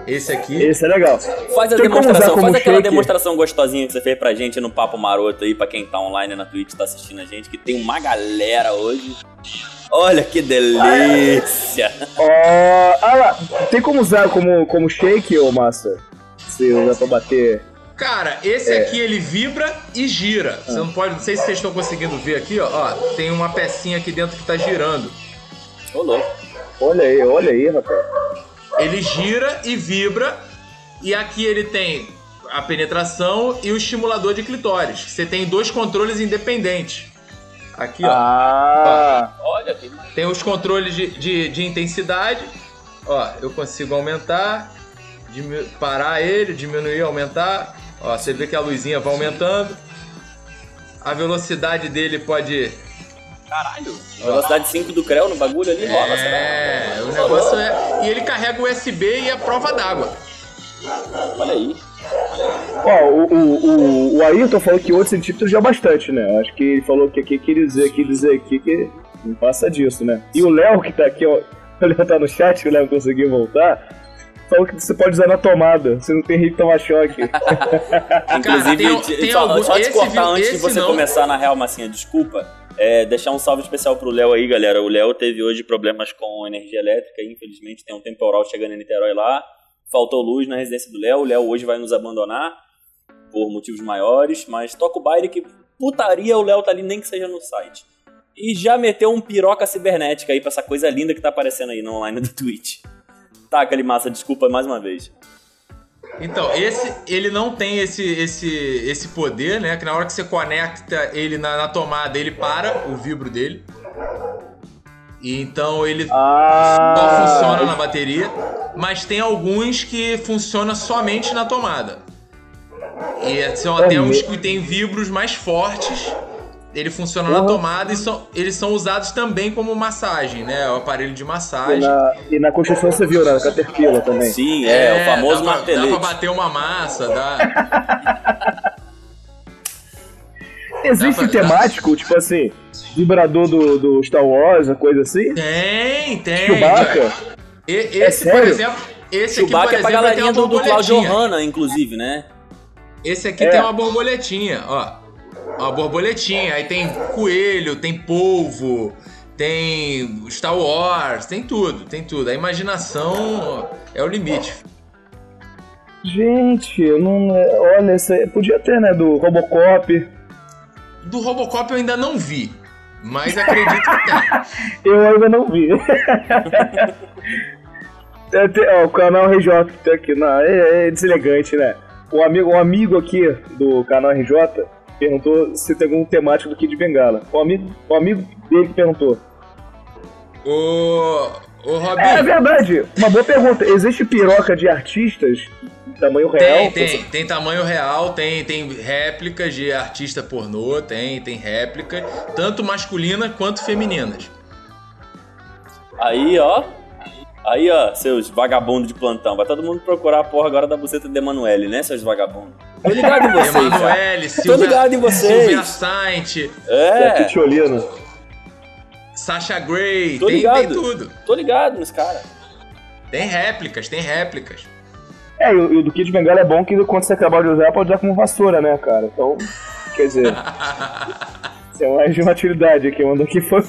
Esse aqui. Esse é legal. Faz a Tem demonstração, faz aquela shake? demonstração gostosinha que você fez pra gente no Papo Maroto aí, pra quem tá online na Twitch tá assistindo a gente, que tem uma galera hoje. Olha que delícia! Ó, ah lá, tem como usar como, como shake, ô massa? Se usar pra bater. Cara, esse É. aqui ele vibra e gira. Você não pode. Não sei se vocês estão conseguindo ver aqui, ó. Ó, tem uma pecinha aqui dentro que tá girando. Ô louco. Olha aí, olha aí, rapaz. Ele gira e vibra. E aqui ele tem a penetração e o estimulador de clitóris. Você tem dois controles independentes. Aqui, ó. Ah, Olha que Tem os controles de, de, de intensidade ó, eu consigo aumentar, parar ele, diminuir, aumentar. Ó, você vê que a luzinha vai aumentando. A velocidade dele pode. Caralho. Velocidade 5 do Creu no bagulho ali, rola, É, será? o negócio é. E ele carrega USB e é prova d'água. Olha aí. Ó, o, o, o, o Ayrton falou que 8 centímetros já é bastante, né? Acho que ele falou que aqui queria dizer aqui, dizer aqui que não passa disso, né? E o Léo, que tá aqui, ó, o Léo tá no chat, o Léo conseguiu voltar, falou que você pode usar na tomada, você não tem risco de tomar choque. Inclusive, tem- de- tem só, algum- só te cortar vi- antes de você não. começar na real massinha, desculpa. É, deixar um salve especial pro Léo aí, galera. O Léo teve hoje problemas com energia elétrica, infelizmente tem um temporal chegando em Niterói lá. Faltou luz na residência do Léo. O Léo hoje vai nos abandonar por motivos maiores, mas toca o baile que putaria o Léo tá ali, nem que seja no site. E já meteu um piroca cibernética aí pra essa coisa linda que tá aparecendo aí no online do Twitch. Tá, aquele massa, desculpa mais uma vez. Então, esse ele não tem esse, esse, esse poder, né? Que na hora que você conecta ele na, na tomada, ele para o vibro dele. E então ele só Ah, funciona na bateria, mas tem alguns que funciona somente na tomada. E são até É uns mesmo? que tem vibros mais fortes. Ele funciona na Uhum. tomada e são, eles são usados também como massagem, né? O aparelho de e massagem. na, e na construção você viu, né? Na Caterpillar também. Sim, é, o famoso dá pra, martelete. Dá pra bater uma massa, dá. Existe Dá pra- temático, tipo assim, vibrador do, do Star Wars, uma coisa assim? Tem, tem. Chewbacca? E- esse, por sério? exemplo, esse aqui, por Chewbacca é pra exemplo, galerinha do, do Claudio borboletinha. Hanna, inclusive, né? Esse aqui É. tem uma borboletinha, ó. Uma borboletinha. Aí tem coelho, tem polvo, tem Star Wars, tem tudo, tem tudo. A imaginação é o limite. Gente, eu não. Olha, isso aí, podia ter, né? Do Robocop. Do Robocop eu ainda não vi, mas acredito que tem. Eu ainda não vi. É, tem- ó, o canal RJ que tem aqui, não, é, é deselegante, né? Um amigo, um amigo aqui do canal RJ perguntou se tem algum temático do Kid Bengala. Um amigo, um amigo dele que perguntou. Ô, ô É Robinho, verdade, uma boa pergunta. Existe piroca de artistas de tamanho real? tem, tem, tem tamanho real, tem, tem réplicas de artista pornô, tem, tem réplicas, tanto masculinas quanto femininas. Aí, ó. Aí, ó, seus vagabundos de plantão. Vai todo mundo procurar a porra agora da buceta de Emanuele, né, seus vagabundos? Tô ligado em vocês. Emanuele, Tô Silvia, ligado em vocês. Silvia Saint, É, Pitiolino. Sasha Grey, Tô tem, ligado. tem tudo. tô ligado nos caras. Tem réplicas, tem réplicas. É, e o, e o do Kid Bengala é bom que quando você acabar de usar, pode usar como vassoura, né, cara? Então, quer dizer, isso é mais de uma utilidade aqui. Mandou aqui foi.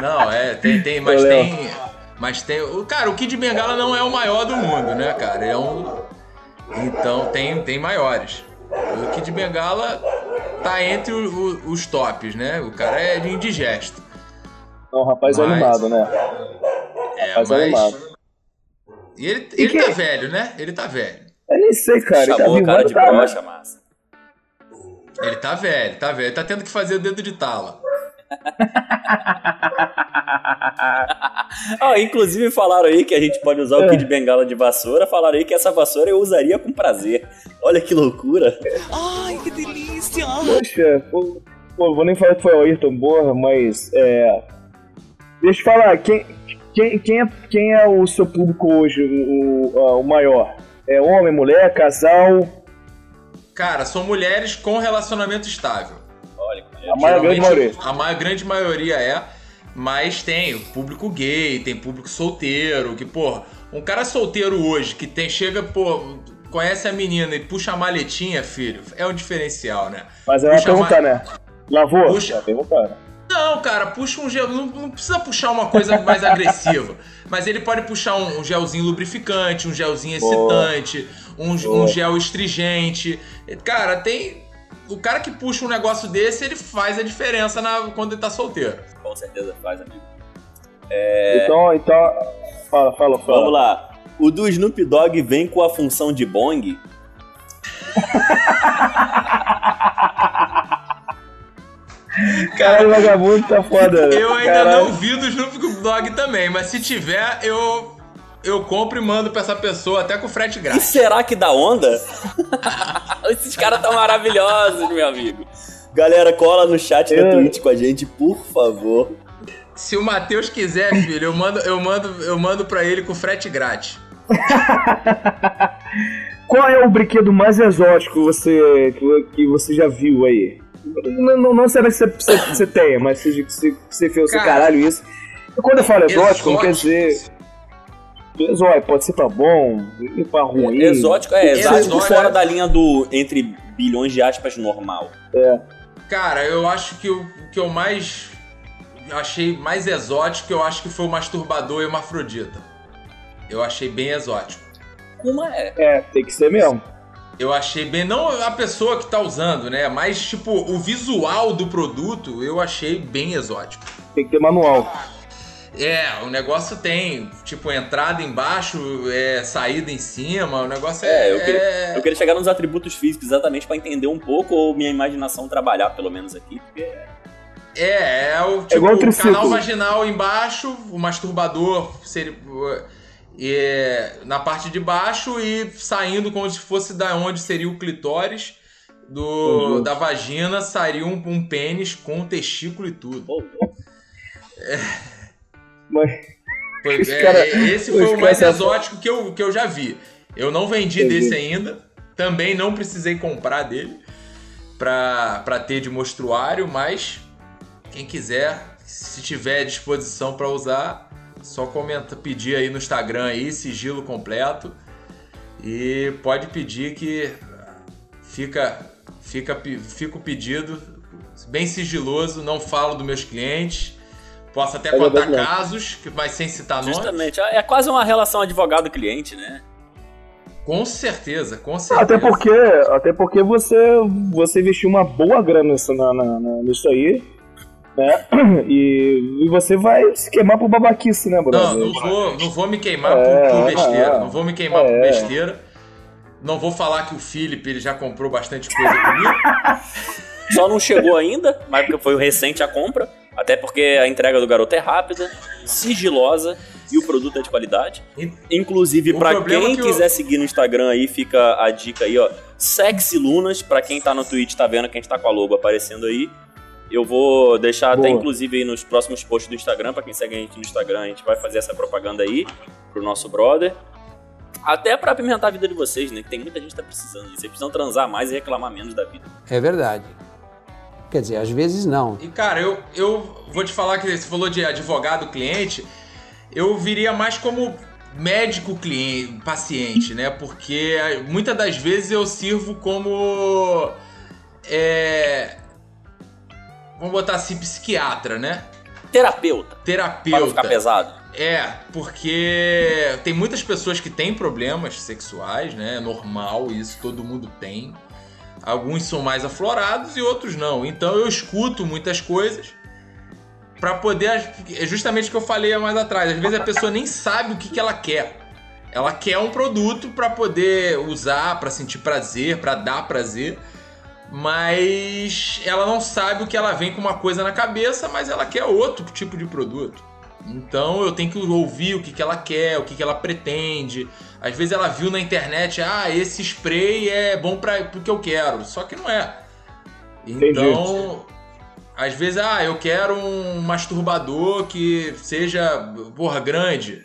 Não, é, tem, tem, mas Léo. tem. Mas tem. o- Cara, o Kid Bengala não é o maior do mundo, né, cara? É um. Então tem, tem maiores. O Kid Bengala tá entre o- o- os tops, né? O cara é de indigesto. Não, rapaz Mas- animado, né? É, Rapaz mas. animado. E ele, E ele que- tá velho, né? Ele tá velho. Eu nem sei, cara. ele tá Chamou o cara de tá, né? brocha, massa. Ele tá velho, tá velho. Ele tá tendo que fazer o dedo de tala. Ah, inclusive falaram aí que a gente pode usar o Kid Bengala de vassoura. Falaram aí que essa vassoura eu usaria com prazer. Olha que loucura. Poxa, pô, pô, vou nem falar que foi o Ayrton Borra, mas é. Deixa eu falar, quem, quem, quem, é, quem é o seu público hoje, o, o, o maior? É homem, mulher, casal? Cara, são mulheres com relacionamento estável. A maior grande maioria. A maior grande maioria é, mas tem público gay, tem público solteiro, que, pô, um cara solteiro hoje que tem, chega, pô, conhece a menina e puxa a maletinha, filho, é um diferencial, né? Mas ela vai Puxa perguntar, né? Lavou? Puxa. Vai perguntar, né? Não, cara, puxa um gel. Não, não precisa puxar uma coisa mais agressiva. Mas ele pode puxar um, um gelzinho lubrificante, um gelzinho Boa. excitante, um, Boa. um gel astringente. Cara, tem. O cara que puxa um negócio desse, ele faz a diferença na, quando ele tá solteiro. Com certeza faz, amigo. Então, então. Fala, fala, fala. Vamos lá. O do Snoop Dogg vem com a função de bong? Caralho, o vagabundo tá foda. né? Eu ainda Caralho. não vi do Snoop dog também, mas se tiver, eu eu compro e mando pra essa pessoa até com frete E grátis. será que dá onda? Esses caras tão maravilhosos, meu amigo. Galera, cola no chat da Eu- Twitch com a gente, por favor. Se o Matheus quiser, filho, eu mando, eu mando, eu mando pra ele com frete grátis. Qual é o brinquedo mais exótico que você, que, que você já viu aí? Não, não, não será que você, você, você tenha, mas se você, você fez o seu Cara, caralho isso. E quando eu falo exótico, não quer Exótico. dizer. Exótico, pode ser pra bom, e pra ruim. Exótico, é, exótico Exótico. fora da linha do entre bilhões de aspas normal. Cara, eu acho que o o que eu mais achei mais exótico, eu acho que foi o masturbador hermafrodita. Eu achei bem exótico. Como é? É, tem que ser mesmo. Eu achei bem, não a pessoa que tá usando, né? Mas, tipo, o visual do produto eu achei bem exótico. Tem que ter manual. É, o negócio tem, tipo, entrada embaixo, é, saída em cima, o negócio É, é. eu queria- Eu queria chegar nos atributos físicos exatamente pra entender um pouco ou minha imaginação trabalhar, pelo menos aqui. porque É, é o tipo, igual o canal vaginal embaixo, o masturbador seria, é, na parte de baixo e saindo como se fosse da onde seria o clitóris do, Uhum. da vagina, sairia um, um pênis com testículo e tudo. Pô, Mas, Foi- é, cara- esse os foi o mais tá- exótico que eu, que eu já vi. Eu não vendi Entendi. desse ainda. Também não precisei comprar dele pra, pra ter de mostruário, mas quem quiser, se tiver à disposição pra usar, só comenta, pedir aí no Instagram aí, sigilo completo. E pode pedir que fica, fica, fica o pedido bem sigiloso, não falo dos meus clientes. Posso até É contar casos, que- mas sem citar nomes. justamente. É quase uma relação advogado-cliente, né? Com certeza, com certeza. até porque, até porque você, você investiu uma boa grana nisso, na, na- nisso aí, né? E, e você vai se queimar por babaquice, né, Não, brother? não vou, não vou me queimar É, por, por besteira. é. não vou me queimar por É. besteira. Não vou falar que o Felipe ele já comprou bastante coisa comigo. Só não chegou ainda, mas porque foi recente a compra. Até porque a entrega do garoto é rápida, sigilosa e o produto é de qualidade. Inclusive, pra problema quem é que quiser seguir no Instagram aí, fica a dica aí, ó. Sexy Lunas, pra quem tá no Twitch, tá vendo que a gente tá com a logo aparecendo aí. Eu vou deixar até, Boa. inclusive, aí nos próximos posts do Instagram, pra quem segue a gente no Instagram, a gente vai fazer essa propaganda aí pro nosso brother. Até pra apimentar a vida de vocês, né? Que tem muita gente que tá precisando disso. Vocês precisam transar mais e reclamar menos da vida. É verdade. Quer dizer, às vezes não. E cara, eu, eu vou te falar que você falou de advogado cliente, eu viria mais como médico cliente, paciente, né? Porque muitas das vezes eu sirvo como é, vamos botar assim psiquiatra, né? Terapeuta, para não ficar Terapeuta. pesado. É, porque tem muitas pessoas que têm problemas sexuais, né? É normal, isso todo mundo tem. Alguns são mais aflorados e outros não. Então eu escuto muitas coisas pra poder. É justamente o que eu falei mais atrás. Às vezes a pessoa nem sabe o que, que ela quer. Ela quer um produto pra poder usar, pra sentir prazer, pra dar prazer. Mas ela não sabe o que ela vem com uma coisa na cabeça, mas ela quer outro tipo de produto. Então eu tenho que ouvir o que, que ela quer, o que, que ela pretende. Às vezes ela viu na internet, ah, esse spray é bom para o que eu quero. Só que não é. Então, às vezes, ah, eu quero um masturbador que seja, porra, grande.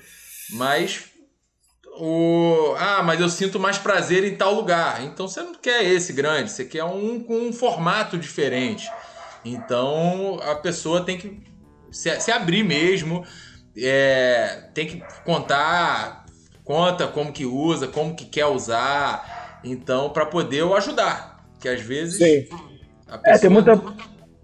Mas o. Ah, mas eu sinto mais prazer em tal lugar. Então você não quer esse grande, você quer um com um formato diferente. Então a pessoa tem que se, se abrir mesmo, é, tem que contar, conta como que usa, como que quer usar, então para poder eu ajudar, que às vezes Sim. a pessoa É, tem muita,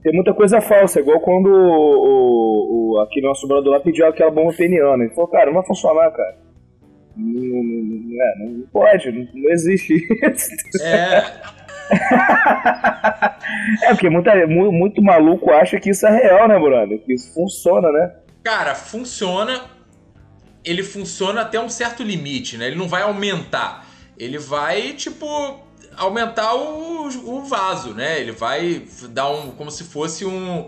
tem muita coisa falsa, igual quando o, o, o aqui nosso brother lá pediu aquela bomba peniana. Ele falou, cara, não vai funcionar, cara. Não, não- não- é, não pode, não, não existe isso. é, É, porque muita, mu- muito maluco acha que isso é real, né, brother? Que isso funciona, né? cara, funciona. Ele funciona até um certo limite, né? Ele não vai aumentar. Ele vai, tipo, aumentar o, o vaso, né? Ele vai dar um. como se fosse um.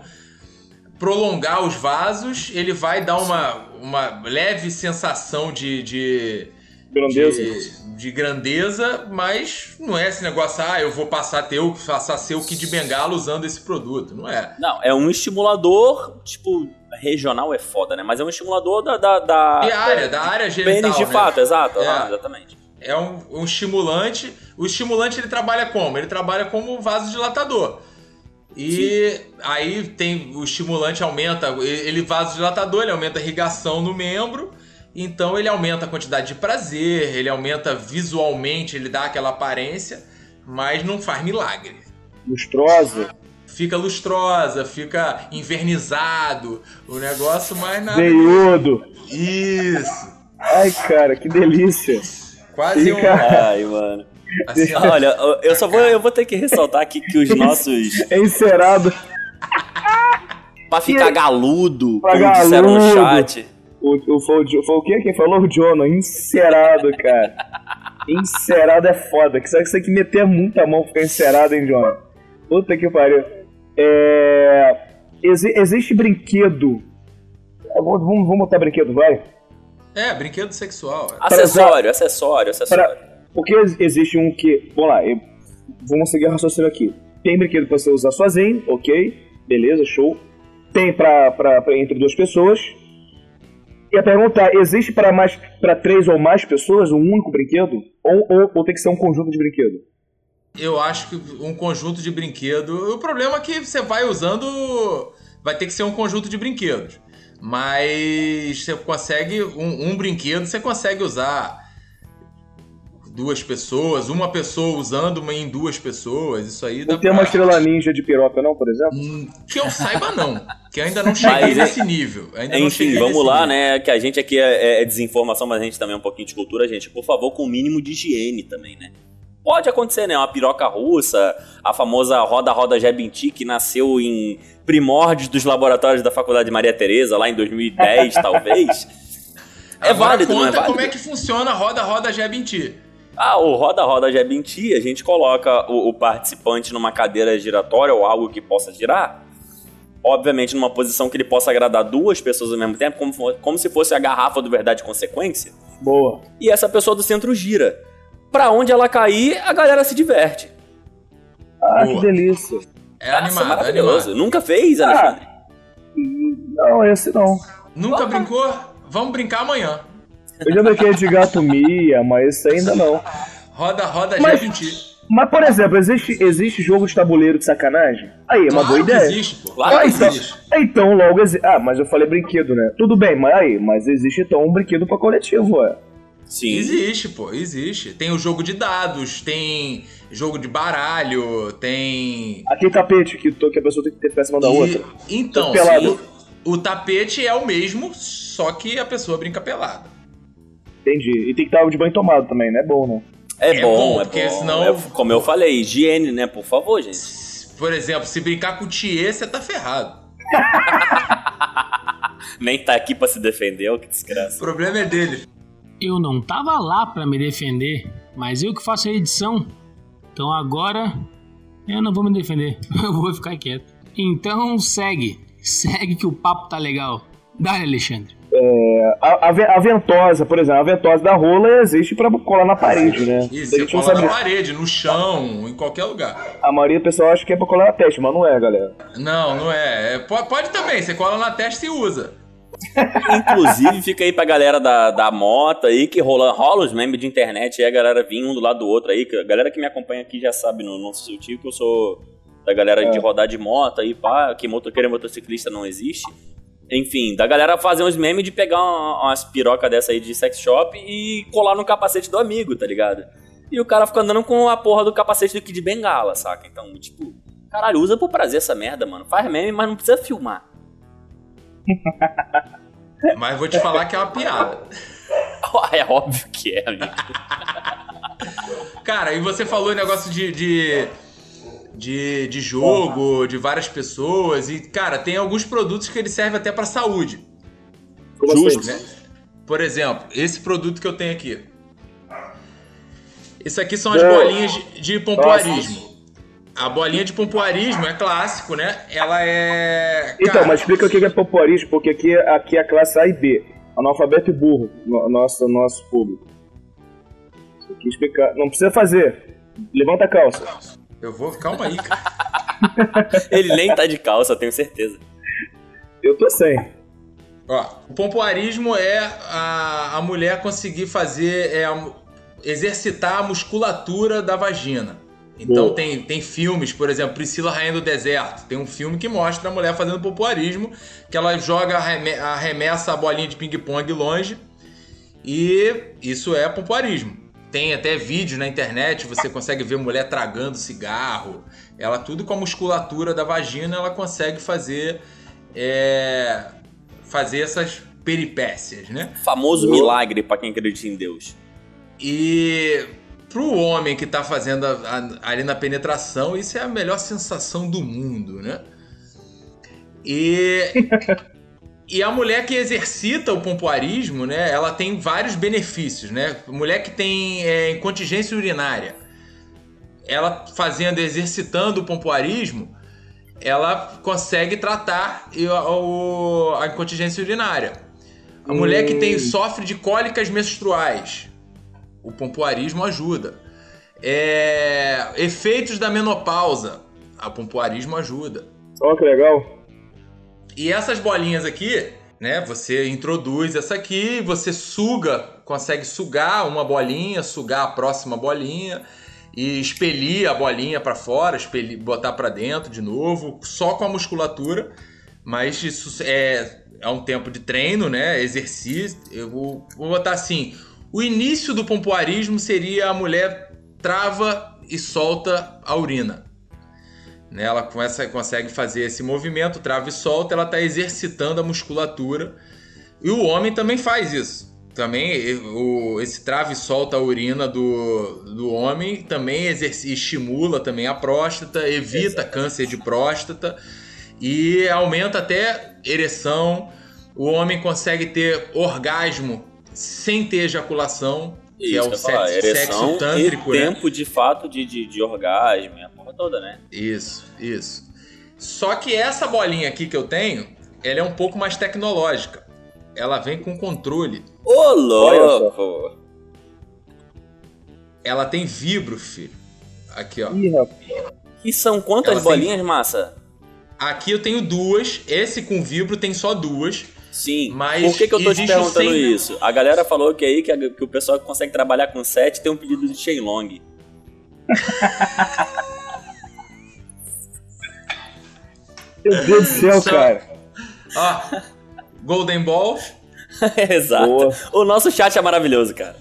prolongar os vasos, ele vai dar uma, uma leve sensação de, de, Grandeza. de, de grandeza, mas não é esse negócio, ah, eu vou passar o- passar ser o Kid Bengala usando esse produto. Não é. Não, é um estimulador, tipo, regional é foda, né? Mas é um estimulador da. da, da E a área, da área genital, pênis de né? fato, exato. É. ah, exatamente. É um, um estimulante. O estimulante ele trabalha como? Ele trabalha como vasodilatador. E aí tem o estimulante aumenta, ele vasodilatador, ele aumenta a irrigação no membro, então ele aumenta a quantidade de prazer, ele aumenta visualmente, ele dá aquela aparência, mas não faz milagre. Lustrosa. Fica lustrosa, fica invernizado, o negócio mais nada. Veiudo. Isso. Ai, cara, que delícia. Quase um. Ai, mano. Assim, Olha, eu só vou, eu vou ter que ressaltar aqui que os nossos. É encerado. Pra ficar galudo, Pra como disseram no galudo. chat. O, o, foi, o, foi o quê? Quem falou? O Jono. Encerado, cara. Encerado é foda. Que sabe que você tem que meter muita mão pra ficar encerado, hein, Jono? Puta que pariu. É... exi- existe brinquedo. É, Vamos, vamos, vamos botar brinquedo, vai? É, brinquedo sexual. Acessório, acessório, acessório. Porque ex- existe um que. Vamos lá, eu- vamos seguir o raciocínio aqui. Tem brinquedo pra você usar sozinho, ok, beleza, show. Tem pra, pra, pra entre duas pessoas. E a pergunta é: existe para mais para três ou mais pessoas um único brinquedo? Ou, ou, ou tem que ser um conjunto de brinquedo? Eu acho que um conjunto de brinquedo. O problema é que você vai usando. Vai ter que ser um conjunto de brinquedos. Mas você consegue. Um, um brinquedo você consegue usar duas pessoas, uma pessoa usando uma em duas pessoas. Isso aí dá Não tem uma pra- estrela ninja de piroca, não, por exemplo? Hum, Que eu saiba, não. Que ainda não cheguei Mas, nesse nível. Ainda não Enfim, cheguei vamos lá, nível. né? Que a gente aqui é, é desinformação, mas a gente também é um pouquinho de cultura, gente. Por favor, com o mínimo de higiene também, né? Pode acontecer, né? Uma piroca russa, a famosa roda-roda Jebinti, que nasceu em primórdios dos laboratórios da Faculdade Maria Tereza, lá em 2010, talvez. É Agora válido, não é conta válido? como é que funciona a roda-roda Jebinti. Ah, o roda-roda Jebinti, a gente coloca o, o participante numa cadeira giratória ou algo que possa girar. Obviamente, numa posição que ele possa agradar duas pessoas ao mesmo tempo, como, como se fosse a garrafa do Verdade e Consequência. Boa. E essa pessoa do centro gira. Pra onde ela cair, a galera se diverte. Ah, Boa. que delícia. É Nossa, animado, é maravilhoso. animado. Nunca fez, Alexandre? Não, esse não. Nunca brincou? Vamos brincar amanhã. Eu já brinquei de gato Mia, mas esse ainda não. Roda, roda, Mas- Jebinti. Mas, por exemplo, existe, existe jogo de tabuleiro de sacanagem? Aí, é uma Claro boa ideia. existe, pô. Claro Ah, que então, existe. então logo existe. Ah, mas eu falei brinquedo, né? Tudo bem, mas aí, mas existe então um brinquedo pra coletivo, ué. Sim. Existe, pô, existe. Tem o jogo de dados, tem jogo de baralho, tem. Aquele tapete que, que a pessoa tem que ter pra cima da E- outra. Então, Pelado. sim, o tapete é o mesmo, só que a pessoa brinca pelada. Entendi. E tem que estar de banho tomado também, né? É bom, né? É, É bom, bom, é porque bom. senão- É, como eu falei, higiene, né? Por favor, gente. Por exemplo, se brincar com o Thier, você tá ferrado. Nem tá aqui pra se defender, ó, que O desgraça. problema é dele. Eu não tava lá pra me defender, mas eu que faço a edição. Então agora eu não vou me defender, eu vou ficar quieto. Então segue, segue que o papo tá legal. Dá, Alexandre. A, a, a ventosa, por exemplo, a ventosa da rola existe pra colar na parede, né? Isso, você não cola sabe. na parede, no chão, em qualquer lugar. A maioria do pessoal acha que é pra colar na testa, mas não é, galera. Não, não é. É, po- Pode, também, você cola na testa e usa. Inclusive, fica aí pra galera da, da moto aí, que rola, rola os memes de internet, e a galera vinha um do lado do outro aí, que a galera que me acompanha aqui já sabe no nosso sutil que eu sou da galera É. de rodar de moto aí, pá, que motoqueiro e motociclista não existe. Enfim, da galera fazer uns memes de pegar uma- umas piroca dessa aí de sex shop e colar no capacete do amigo, tá ligado? E o cara fica andando com a porra do capacete do Kid Bengala, saca? Então, tipo, caralho, usa por prazer essa merda, mano. Faz meme, mas não precisa filmar. Mas vou te falar que é uma piada. É óbvio que é, amigo. Cara, e você falou o negócio de, de, de, de jogo, de várias pessoas. E, cara, tem alguns produtos que ele serve até pra saúde. Justo. né? Por exemplo, esse produto que eu tenho aqui. Isso aqui são as É. bolinhas de, de pompoarismo. A bolinha de pompoarismo é clássico, né? Ela é. Então, cara, mas explica o que é popularismo, porque aqui, aqui é a classe A e B. Analfabeto e burro, no, nosso, nosso público. Explicar. Não precisa fazer. Levanta a calça. Eu vou. Calma aí, cara. Ele nem tá de calça, eu tenho certeza. Eu tô sem. Ó, o pompoarismo é a, a mulher conseguir fazer. É, a- exercitar a musculatura da vagina. Então Boa. tem, tem filmes, por exemplo, Priscila Rainha do Deserto. Tem um filme que mostra a mulher fazendo pompoarismo, que ela joga, arreme- arremessa a bolinha de ping-pong longe. E isso é pompoarismo. Tem até vídeos na internet, você consegue ver mulher tragando cigarro. Ela, tudo com a musculatura da vagina, ela consegue fazer, é, fazer essas peripécias, né? Famoso milagre pra quem acredita em Deus. E pro homem que tá fazendo a- a- ali na penetração, isso é a melhor sensação do mundo, né? E, e a mulher que exercita o pompoarismo, né? Ela tem vários benefícios, né? Mulher que tem é, incontingência urinária, ela fazendo, exercitando o pompoarismo, ela consegue tratar o- a incontingência urinária. A mulher que tem, sofre de cólicas menstruais, o pompoarismo ajuda. É, efeitos da menopausa, a pompoarismo ajuda. Olha que legal. E essas bolinhas aqui, né? Você introduz essa aqui, você suga, consegue sugar uma bolinha, sugar a próxima bolinha e expelir a bolinha pra fora, expelir, botar pra dentro de novo, só com a musculatura. Mas isso é, é um tempo de treino, né? Exercício. Eu vou, vou botar assim: o início do pompoarismo seria a mulher trava e solta a urina. Né? Ela começa, consegue fazer esse movimento, trava e solta, ela está exercitando a musculatura. E o homem também faz isso. Também o, esse trava e solta a urina do, do homem também exerci, estimula também a próstata, evita câncer de próstata e aumenta até ereção. O homem consegue ter orgasmo sem ter ejaculação, que é Isso o ia falar, sexo, sexo tântrico, e né? tempo de fato de, de, de orgasmo, toda, né? Isso, isso. Só que essa bolinha aqui que eu tenho, ela é um pouco mais tecnológica. Ela vem com controle. Ô, louco! Ela tem vibro, filho. Aqui, ó. Ih, rapaz. E são quantas Ela tem- bolinhas, massa? Aqui eu tenho duas. Esse com vibro tem só duas. Sim. Mas Por que, que eu tô te perguntando sem- isso? A galera falou que aí que, a- que o pessoal que consegue trabalhar com 7 tem um pedido de Shenlong. Meu Deus do céu, Só- cara. Ó, Golden Balls. Exato. Boa. O nosso chat é maravilhoso, cara.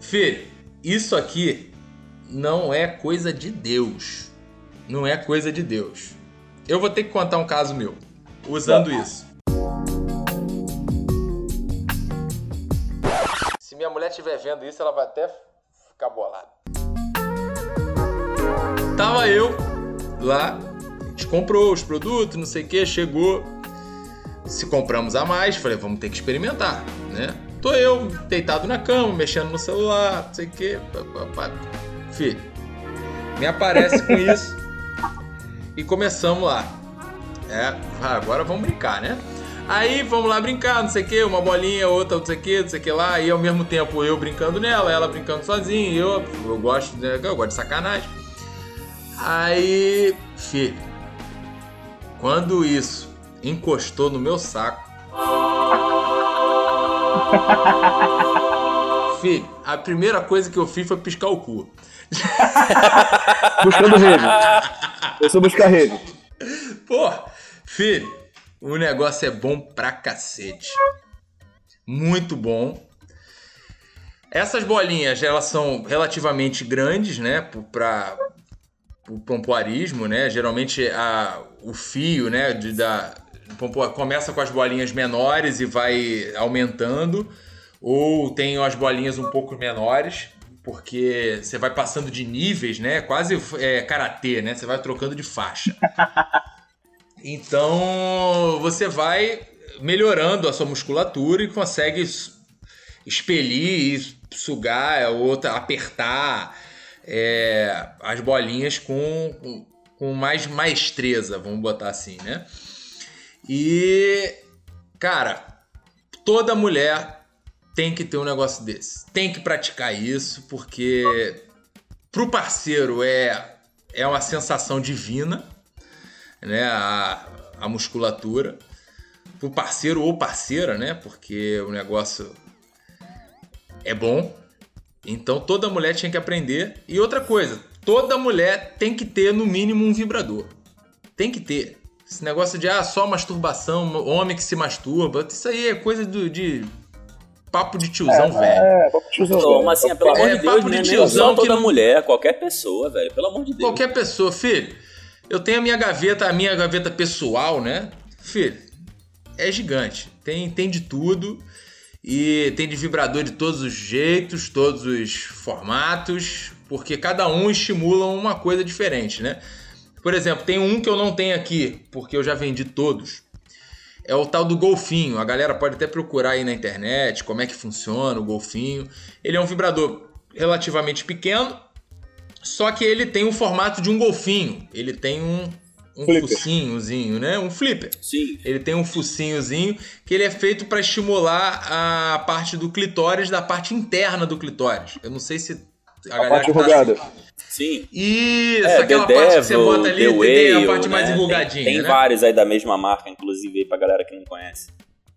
Filho, isso aqui não é coisa de Deus. Não é coisa de Deus. Eu vou ter que contar um caso meu usando isso. Se minha mulher estiver vendo isso, ela vai até ficar bolada. Tava eu lá, gente comprou os produtos, não sei o que, chegou. Se compramos a mais, falei, vamos ter que experimentar, né? Tô eu deitado na cama, mexendo no celular, não sei o que. Filho, me aparece com isso e começamos lá. É, ah, agora vamos brincar, né? Aí vamos lá brincar, não sei o que, uma bolinha, outra, não sei o que, não sei o que lá, e ao mesmo tempo eu brincando nela, ela brincando sozinha, eu, eu gosto, né, eu gosto de sacanagem. Aí, filho, quando isso encostou no meu saco, filho, a primeira coisa que eu fiz foi piscar o cu. Buscando rede. Eu sou buscar rede. Pô, filho, o negócio é bom pra cacete. Muito bom. Essas bolinhas, elas são relativamente grandes, né? Pra o pompoarismo, né? Geralmente a, o fio, né? De, da, começa com as bolinhas menores e vai aumentando. Ou tem as bolinhas um pouco menores, porque você vai passando de níveis, né? Quase é, karatê, né? Você vai trocando de faixa. Então você vai melhorando a sua musculatura e consegue expelir e sugar, outra, apertar é, as bolinhas com, com- mais maestreza, vamos botar assim, né? E, cara, toda mulher tem que ter um negócio desse. Tem que praticar isso, porque pro parceiro é, é uma sensação divina, né? A, a musculatura. Pro parceiro ou parceira, né? Porque o negócio é bom. Então toda mulher tinha que aprender. E outra coisa, toda mulher tem que ter no mínimo um vibrador. Tem que ter. Esse negócio de ah, só masturbação, homem que se masturba, isso aí é coisa do, de papo de tiozão, velho. É, papo de tiozão. Velho. mas assim, pelo amor É, de Deus, papo de né? Nem tiozão toda que não- mulher, qualquer pessoa, velho. Pelo amor de Deus. Qualquer pessoa, filho. Eu tenho a minha gaveta, a minha gaveta pessoal, né? Filho, é gigante. Tem, tem de tudo. E tem de vibrador de todos os jeitos, todos os formatos, porque cada um estimula uma coisa diferente, né? Por exemplo, tem um que eu não tenho aqui, porque eu já vendi todos. É o tal do golfinho. A galera pode até procurar aí na internet como é que funciona o golfinho. Ele é um vibrador relativamente pequeno, só que ele tem o formato de um golfinho. Ele tem um, um Flipper. focinhozinho, né? Um flipper. Sim. Ele tem um focinhozinho que ele é feito para estimular a parte do clitóris, da parte interna do clitóris. Eu não sei se a, A parte que tá enrugada. Sim. Isso, É, aquela The parte que você bota ali, The tem a Whale, parte mais né? enrugadinha, Tem, tem né? vários aí da mesma marca, inclusive, aí pra galera que não conhece.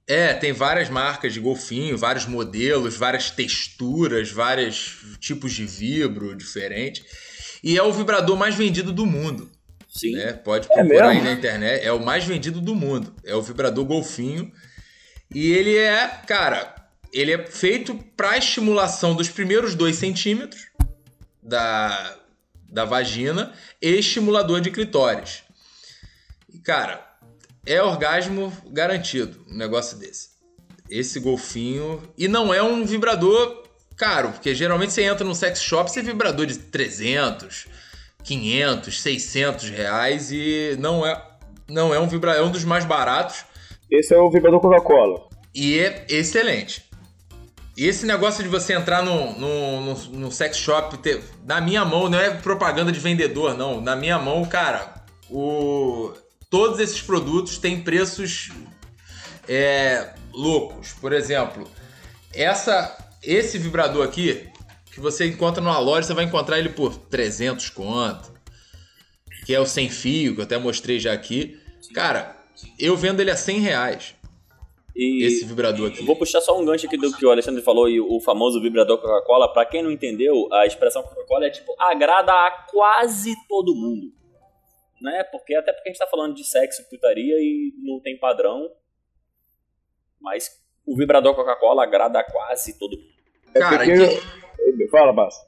É, tem várias marcas de golfinho, vários modelos, várias texturas, vários tipos de vibro diferente. E é o vibrador mais vendido do mundo. Sim. né? Pode É procurar aí mesmo? na internet. É o mais vendido do mundo. É o vibrador golfinho. E ele é, cara, ele é feito para estimulação dos primeiros dois centímetros da, da vagina e estimulador de clitóris. E, cara, é orgasmo garantido um negócio desse. Esse golfinho. E não é um vibrador caro, porque geralmente você entra num sex shop, você é vibrador de 300, 500, 600 reais e não é, não é um vibrador, é um dos mais baratos Esse é o vibrador Coca-Cola. e é excelente. E esse negócio de você entrar no, no, no, no sex shop, ter, na minha mão, não é propaganda de vendedor, não. Na minha mão, cara, o, todos esses produtos têm preços é, loucos. Por exemplo, essa, esse vibrador aqui, que você encontra numa loja, você vai encontrar ele por 300 conto. Que é o sem fio, que eu até mostrei já aqui. Cara, eu vendo ele a 100 reais, E esse vibrador aqui. eu vou puxar só um gancho aqui do que o Alexandre falou e o famoso vibrador Coca-Cola. Pra quem não entendeu, a expressão Coca-Cola é tipo agrada a quase todo mundo. Né? Porque até porque a gente tá falando de sexo, putaria e não tem padrão. Mas o vibrador Coca-Cola agrada a quase todo mundo. Cara, porque- que- Fala, Massa.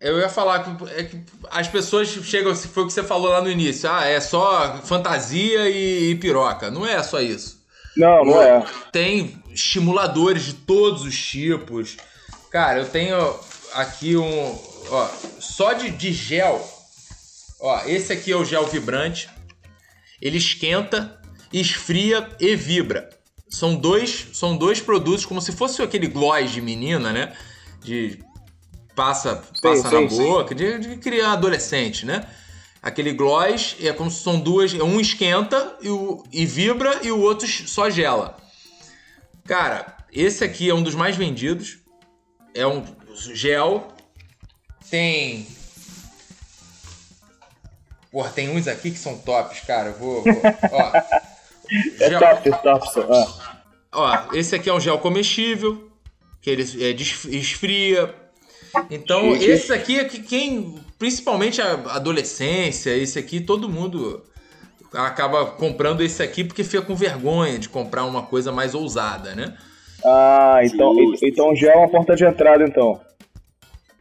eu ia falar que, é que as pessoas chegam, se foi o que você falou lá no início, ah, é só fantasia e, e piroca. Não é só isso. Não, não é. Tem estimuladores de todos os tipos. Cara, eu tenho aqui um. Ó, só de, de gel. Ó, esse aqui é o gel vibrante. Ele esquenta, esfria e vibra. São dois, são dois produtos, como se fosse aquele gloss de menina, né? De passa, passa sim, na sim. boca, de, de criar adolescente, né? Aquele gloss é como se são duas. Um esquenta e, o, e vibra e o outro só gela. Cara, esse aqui é um dos mais vendidos. É um gel. Tem. Porra, tem uns aqui que são tops, cara. Eu vou. vou- ó. É Gel- top, é top. Ah. Ó, esse aqui é um gel comestível, que ele é, esfria. Então, esse aqui é que quem, principalmente a adolescência, esse aqui, todo mundo acaba comprando esse aqui porque fica com vergonha de comprar uma coisa mais ousada, né? Ah, então, Justo. então já é uma porta de entrada, então.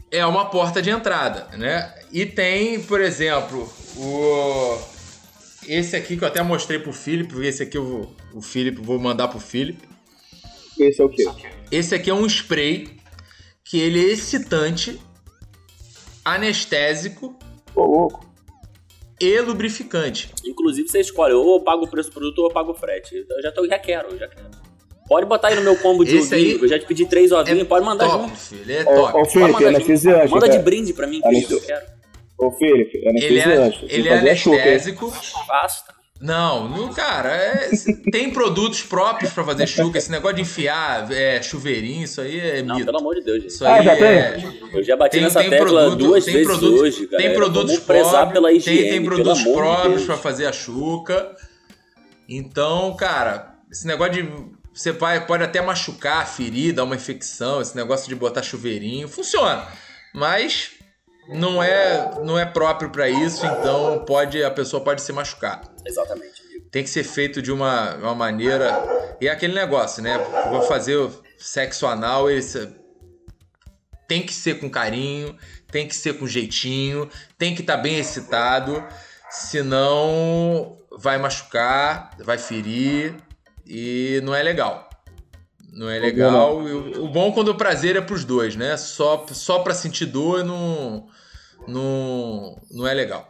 É uma porta de entrada, né? E tem, por exemplo, o esse aqui que eu até mostrei pro Felipe, porque esse aqui eu vou, o Felipe vou mandar pro Felipe. Esse é o quê? Esse aqui é um spray que ele é excitante, anestésico louco. e lubrificante. Inclusive, você escolhe ou eu pago o preço do produto ou eu pago o frete. Eu já, tô, já quero, eu já quero. Pode botar aí no meu combo de Esse aí ovinho. Eu já te pedi três ovinhos, pode mandar top, junto. filho, é top. ó, Pode Felipe, mandar junto. anestesiante. Manda de brinde pra mim, que eu quero. Ô, filho, é Ele é, anestesiante. ele é chuca, hein? anestésico. Fácil. Não, não, cara, é- tem produtos próprios pra fazer chuca. Esse negócio de enfiar é, chuveirinho, isso aí é Não, mito. pelo amor de Deus, gente. Isso Ah, aí já tem? é. Eu já bati Tem, nessa tem tecla produto, duas tem vezes produtos, hoje, galera. tem produtos próprios, pela higiene, tem, tem produtos próprios pra fazer a chuca. Então, cara, esse negócio de você vai, pode até machucar, ferir, dar uma infecção, esse negócio de botar chuveirinho, funciona. Mas não é não é próprio pra isso, então pode a pessoa pode se machucar. Exatamente. Tem que ser feito de uma, uma maneira. E é aquele negócio, né? Vou fazer o sexo anal, esse... tem que ser com carinho, tem que ser com jeitinho, tem que estar bem excitado, senão vai machucar, vai ferir e não é legal. Não é legal. E O o bom é quando o prazer é pros dois, né? Só, só pra sentir dor não, não, não é legal.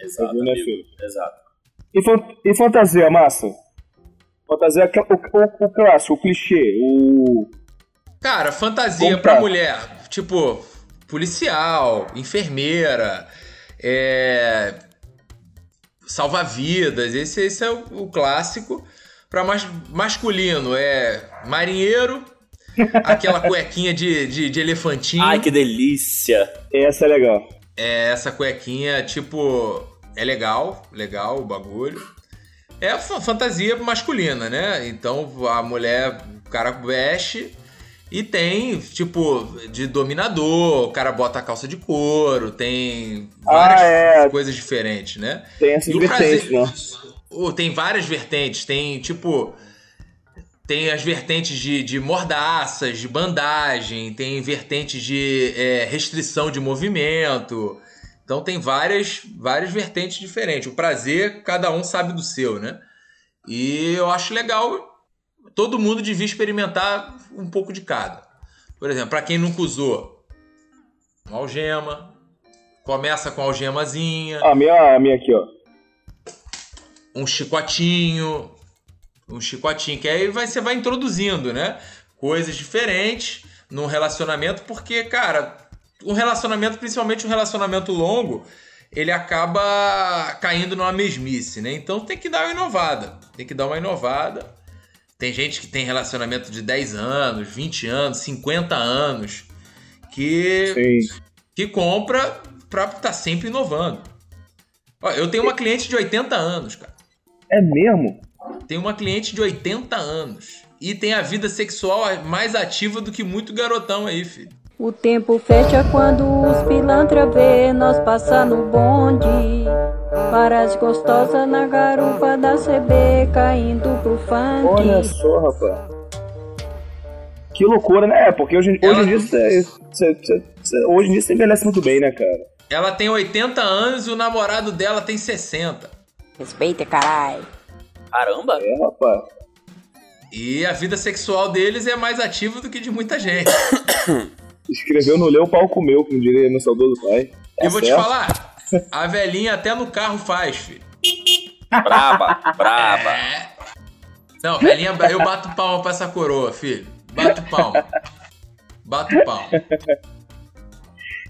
Exato, né, filho? Exato. E, e fantasia, massa? Fantasia, é o, o, o clássico, o clichê, o... Cara, fantasia Como pra mulher, tipo, policial, enfermeira, é... salva-vidas, esse, esse é o, o clássico. Pra mas, masculino é marinheiro, aquela cuequinha de, de, de elefantinho. Ai, que delícia. Essa é legal. É, essa cuequinha, tipo, é legal, legal o bagulho. É fa- fantasia masculina, né? Então a mulher, o cara veste e tem, tipo, de dominador, o cara bota a calça de couro, tem várias Ah, é. coisas diferentes, né? Tem essas E o vertentes, né? Tem várias vertentes, tem tipo. Tem as vertentes de, de mordaças, de bandagem, tem vertentes de é, restrição de movimento. Então tem várias, várias vertentes diferentes. O prazer, cada um sabe do seu, né? E eu acho legal. Todo mundo devia experimentar um pouco de cada. Por exemplo, para quem nunca usou, uma algema. Começa com a algemazinha A minha, a minha aqui, ó. Um chicotinho, um chicotinho, que aí vai, você vai introduzindo, né? Coisas diferentes num relacionamento, porque, cara, um relacionamento, principalmente um relacionamento longo, ele acaba caindo numa mesmice, né? Então tem que dar uma inovada. Tem que dar uma inovada. Tem gente que tem relacionamento de 10 anos, 20 anos, 50 anos, que Sim. que compra pra estar sempre inovando. Ó, eu tenho uma cliente de 80 anos, cara. É mesmo? Tem uma cliente de 80 anos. E tem a vida sexual mais ativa do que muito garotão aí, filho. O tempo fecha quando os pilantra vê nós passar no bonde. Paras gostosa na garupa da CB caindo pro funk. Olha só, rapaz. Que loucura, né? É, porque hoje, hoje Ela- em dia você, você- você- você- hoje em dia você envelhece muito bem, né, cara? Ela tem 80 anos e o namorado dela tem 60. Respeita, caralho. Caramba. É, rapaz. E a vida sexual deles é mais ativa do que de muita gente. Escreveu no Leu, o pau comeu, como diria meu saudoso pai. Tá E vou te certo. falar, a velhinha até no carro faz, filho. Braba, braba. É. Não, velhinha, eu bato palma pra essa coroa, filho. Bato palma. Bato palma.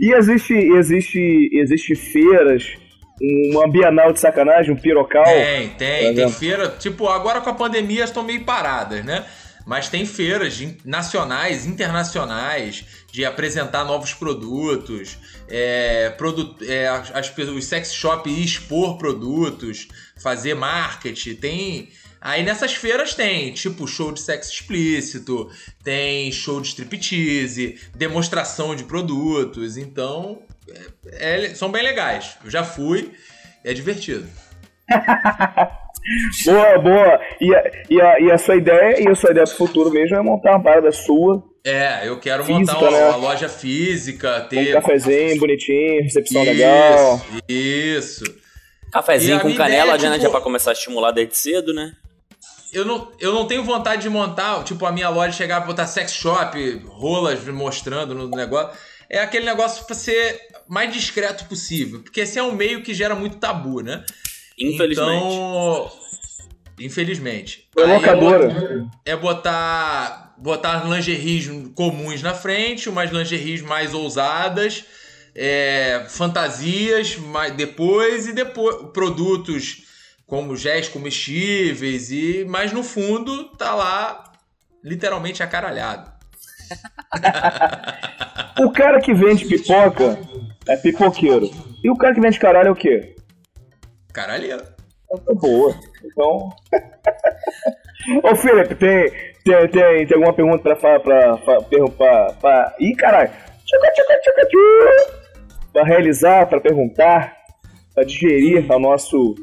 E existe, existe, existe feiras, uma bienal de sacanagem, um pirocal. Tem, tem. Tá Tem feira. Tipo, agora com a pandemia estão meio paradas, né? Mas tem feiras nacionais, internacionais, de apresentar novos produtos, é, produ é, as, os sex shop expor produtos, fazer marketing. Tem. Aí nessas feiras tem, tipo, show de sexo explícito, tem show de striptease, demonstração de produtos. Então, é- é- são bem legais. Eu já fui, é divertido. Boa, boa. E a, e, a, e a sua ideia, e a sua ideia pro futuro mesmo é montar uma parada sua, É, eu quero Física, montar uma, né? uma loja física, um ter. cafezinho bonitinho, recepção isso, legal. Isso. Cafezinho com canela, ideia, já, tipo- já pra começar a estimular desde cedo, né? Eu não, eu não tenho vontade de montar, tipo, a minha loja chegar pra botar sex shop, rolas mostrando no negócio. É aquele negócio pra ser mais discreto possível. Porque esse é um meio que gera muito tabu, né? Infelizmente. Então. Infelizmente. É é locadora. É botar, botar lingeries comuns na frente, umas lingeries mais ousadas, é, fantasias, mas depois e depois produtos como géis comestíveis e mas no fundo tá lá literalmente acaralhado. O cara que vende pipoca é pipoqueiro. E o cara que vende caralho é o quê? Caralho. Tá boa. Então. Ô Felipe, tem, tem, tem, tem alguma pergunta pra falar pra, pra, pra, pra, pra... Ih, caralho! Tchuca, tchuca, tchuca, tchuca. Pra realizar, pra perguntar, pra digerir ao nosso,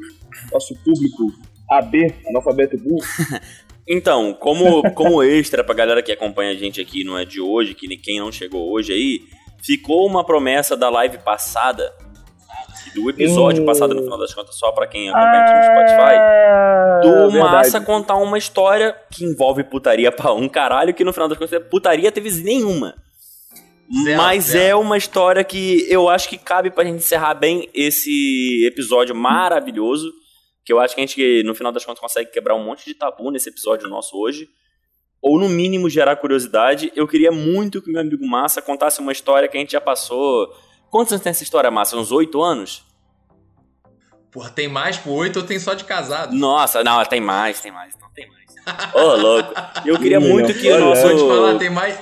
nosso público AB, analfabeto burro. Então, como, como extra pra galera que acompanha a gente aqui, não é de hoje, que quem não chegou hoje aí, ficou uma promessa da live passada, do episódio Hum. passado no final das contas, só pra quem acompanha aqui no Spotify, Ah, do verdade. Massa contar uma história que envolve putaria pra um caralho, que no final das contas putaria teve nenhuma. Zero, Mas zero. é uma história que eu acho que cabe pra gente encerrar bem esse episódio maravilhoso. Que eu acho que a gente, no final das contas, consegue quebrar um monte de tabu nesse episódio nosso hoje. Ou, no mínimo, gerar curiosidade. Eu queria muito que meu amigo Massa contasse uma história que a gente já passou. Quantos anos tem essa história, Massa? Uns oito anos? Porra, tem mais pro oito ou tem só de casado? Nossa, não, tem mais, tem mais. Não tem mais. Ô, louco. Eu queria muito que o nosso. Vou te falar, tem mais,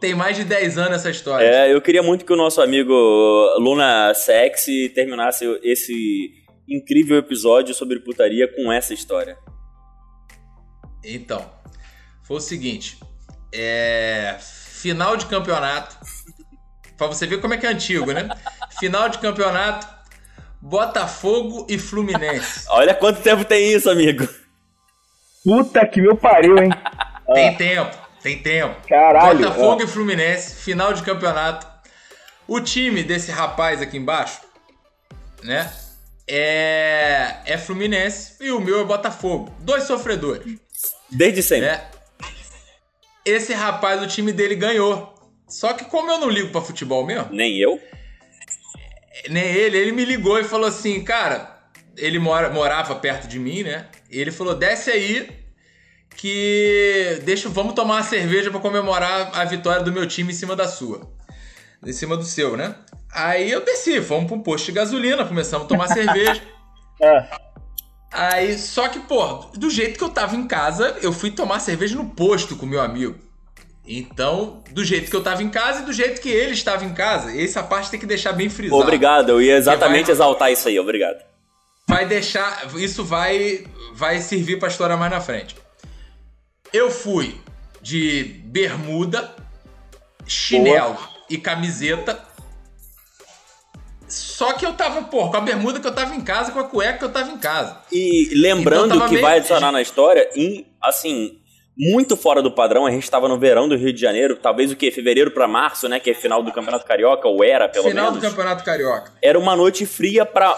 tem mais de 10 anos essa história. É, eu queria muito que o nosso amigo Luna Sexy terminasse esse incrível episódio sobre putaria com essa história. Então, foi o seguinte. É. Final de campeonato. Pra você ver como é que é antigo, né? Final de campeonato. Botafogo e Fluminense. Olha quanto tempo tem isso, amigo. Puta que meu pariu, hein? Tem tempo, tem tempo. Caralho. Botafogo ó. e Fluminense, final de campeonato. O time desse rapaz aqui embaixo, né? É, é Fluminense e o meu é Botafogo. Dois sofredores, Desde sempre. né? Esse rapaz, o time dele ganhou. Só que como eu não ligo pra futebol mesmo, Nem eu. nem ele, ele me ligou e falou assim, cara, ele mora, morava perto de mim, né? Ele falou, desce aí que deixa, vamos tomar uma cerveja pra comemorar a vitória do meu time em cima da sua. Em cima do seu, né? Aí eu desci, fomos pra um posto de gasolina, começamos a tomar cerveja. Ah, Aí, só que, pô, do jeito que eu tava em casa, eu fui tomar cerveja no posto com meu amigo. Então, do jeito que eu tava em casa e do jeito que ele estava em casa. Essa parte tem que deixar bem frisado. Obrigado, eu ia exatamente vai- exaltar isso aí, obrigado. vai deixar. Isso vai, vai servir pra história mais na frente. Eu fui de bermuda, chinelo e camiseta. Só que eu tava, pô, com a bermuda que eu tava em casa, com a cueca que eu tava em casa. E lembrando Então que meio- vai adicionar na história, em, assim, muito fora do padrão, a gente tava no verão do Rio de Janeiro, talvez o que? Fevereiro pra março, né? Que é final do Campeonato Carioca, ou era, pelo Final menos. do Campeonato Carioca. Era uma noite fria pra.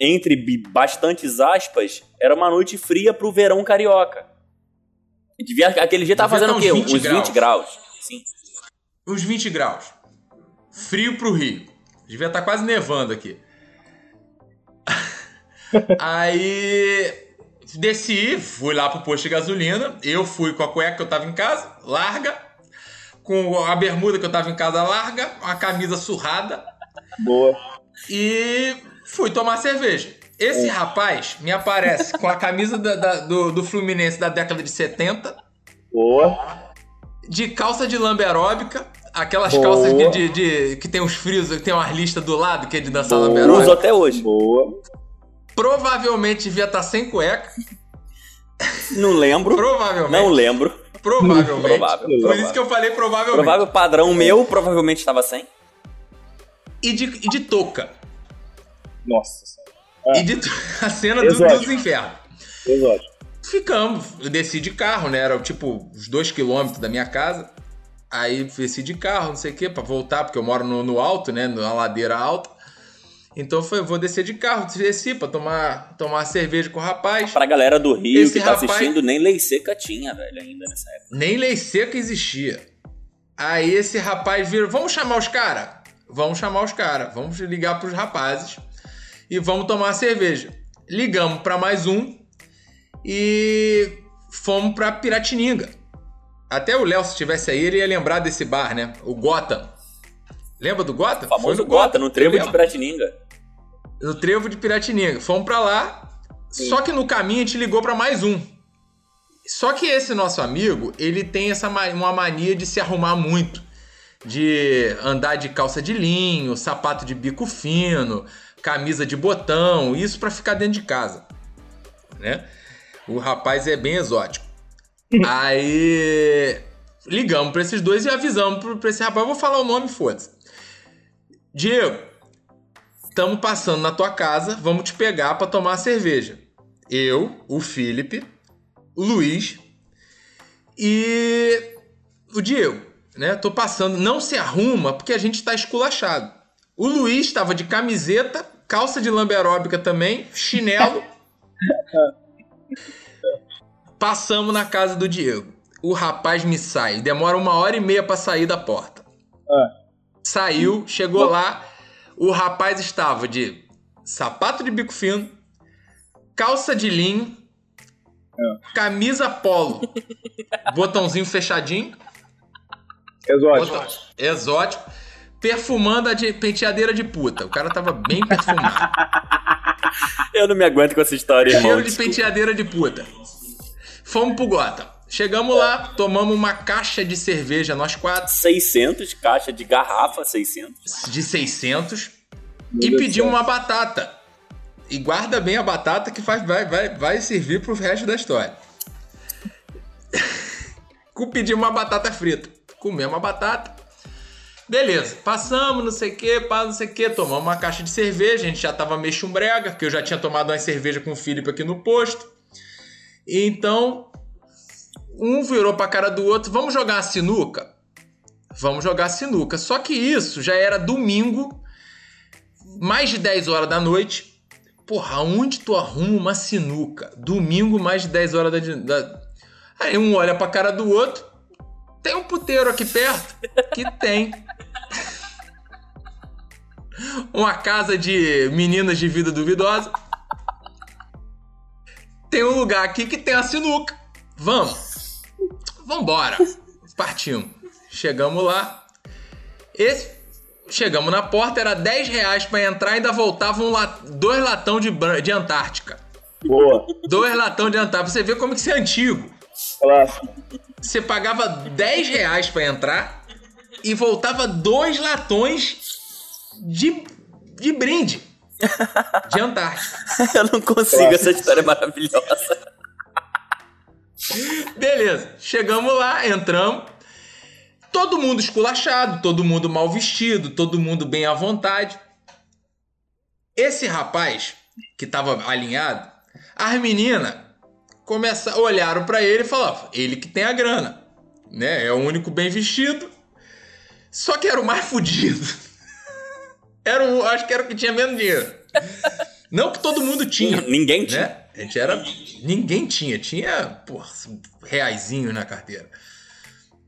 Entre bastantes aspas, era uma noite fria pro verão carioca. Devia, aquele dia tava fazendo o quê? uns 20 Uns 20 graus. Sim. Uns 20 graus. Frio pro Rio. Devia estar quase nevando aqui. Aí desci, fui lá pro posto de gasolina. Eu fui com a cueca que eu tava em casa, larga. Com a bermuda que eu tava em casa, larga. A camisa surrada. boa. E fui tomar cerveja. Esse rapaz me aparece com a camisa da- da- do, do Fluminense da década de 70 Boa. de calça de lamba aeróbica, aquelas Boa. calças que, de, de- que tem uns frios, que tem umas listas do lado, que é de dançar lamba Uso aeróbica. até hoje. Boa. Provavelmente devia estar sem cueca. Não lembro. Provavelmente. Não lembro. Provavelmente. Provável, Por provável. isso que eu falei provavelmente. Provável padrão meu, provavelmente estava sem. E, de, e de touca. Nossa senhora. E de a cena do, dos infernos. Exótico. Ficamos. Eu desci de carro, né? Era tipo uns dois quilômetros da minha casa. Aí desci de carro, não sei o quê, pra voltar, porque eu moro no, no alto, né? Na ladeira alta. Então foi, vou descer de carro, desci pra tomar, tomar cerveja com o rapaz. Pra galera do Rio Esse que tá rapaz- assistindo, nem lei seca tinha, velho, ainda nessa época. Nem lei seca existia. Aí esse rapaz vira, vamos chamar os caras? Vamos chamar os caras, vamos ligar pros rapazes e vamos tomar cerveja. Ligamos pra mais um e fomos pra Piratininga. Até o Léo, se estivesse aí, ele ia lembrar desse bar, né? O Gotham. Lembra do Gota? O famoso Foi no Gota, no trevo de. Piratininga. No trevo de Piratininga. Fomos pra lá. Só que no caminho a gente ligou pra mais um. Só que esse nosso amigo, ele tem essa ma- uma mania de se arrumar muito. De andar de calça de linho, sapato de bico fino, camisa de botão, isso pra ficar dentro de casa. Né? O rapaz é bem exótico. Aí ligamos pra esses dois e avisamos pra esse rapaz, eu vou falar o nome, foda-se. Diego, estamos passando na tua casa, vamos te pegar pra tomar cerveja. Eu, o Felipe, o Luiz e o Diego, né? Tô passando, não se arruma porque a gente tá esculachado. O Luiz estava de camiseta, calça de lamba aeróbica também, chinelo. Passamos na casa do Diego. O rapaz me sai, demora uma hora e meia pra sair da porta. Saiu, chegou lá, o rapaz estava de sapato de bico fino, calça de linho, camisa polo, botãozinho fechadinho, Exótico. botão- exótico, perfumando a de penteadeira de puta. O cara tava bem perfumado. Eu não me aguento com essa história, irmão. Cheiro de penteadeira de puta. Fomos pro Gota. Chegamos lá, tomamos uma caixa de cerveja, nós quatro, 600 caixa de garrafa, 600. de 600, Meu e Deus pedimos uma batata. E guarda bem a batata que faz, vai, vai, vai servir pro resto da história. Pedimos uma batata frita. Comemos a batata. Beleza, passamos, não sei o que, pá, não sei o que, tomamos uma caixa de cerveja, a gente já tava meio chumbrega, porque eu já tinha tomado uma cerveja com o Felipe aqui no posto. Então, um virou pra cara do outro, vamos jogar sinuca? Vamos jogar sinuca. Só que isso já era domingo, mais de 10 horas da noite. Porra, onde tu arruma uma sinuca? Domingo, mais de 10 horas da. da... Aí um olha pra cara do outro. Tem um puteiro aqui perto? Que tem. Uma casa de meninas de vida duvidosa. Tem um lugar aqui que tem a sinuca. Vamos. Vambora. Partimos. Chegamos lá. Esse. Chegamos na porta, era 10 reais pra entrar e ainda voltava um dois latão de, de Antártica. Boa. Dois latão de Antártica. Pra você ver como que isso é antigo. Clássico. Você pagava 10 reais pra entrar e voltava dois latões de, de brinde. De Antártica. Eu não consigo, essa história é maravilhosa. Beleza, chegamos lá, entramos. Todo mundo esculachado, todo mundo mal vestido, todo mundo bem à vontade. Esse rapaz que tava alinhado, as meninas começaram, olharam pra ele e falaram: ele que tem a grana, né? É o único bem vestido. Só que era o mais fudido. Era o, acho que era o que tinha menos dinheiro. Não que todo mundo tinha. Ninguém tinha. Né? A gente era. Ninguém tinha. Tinha, porra, reaisinhos na carteira.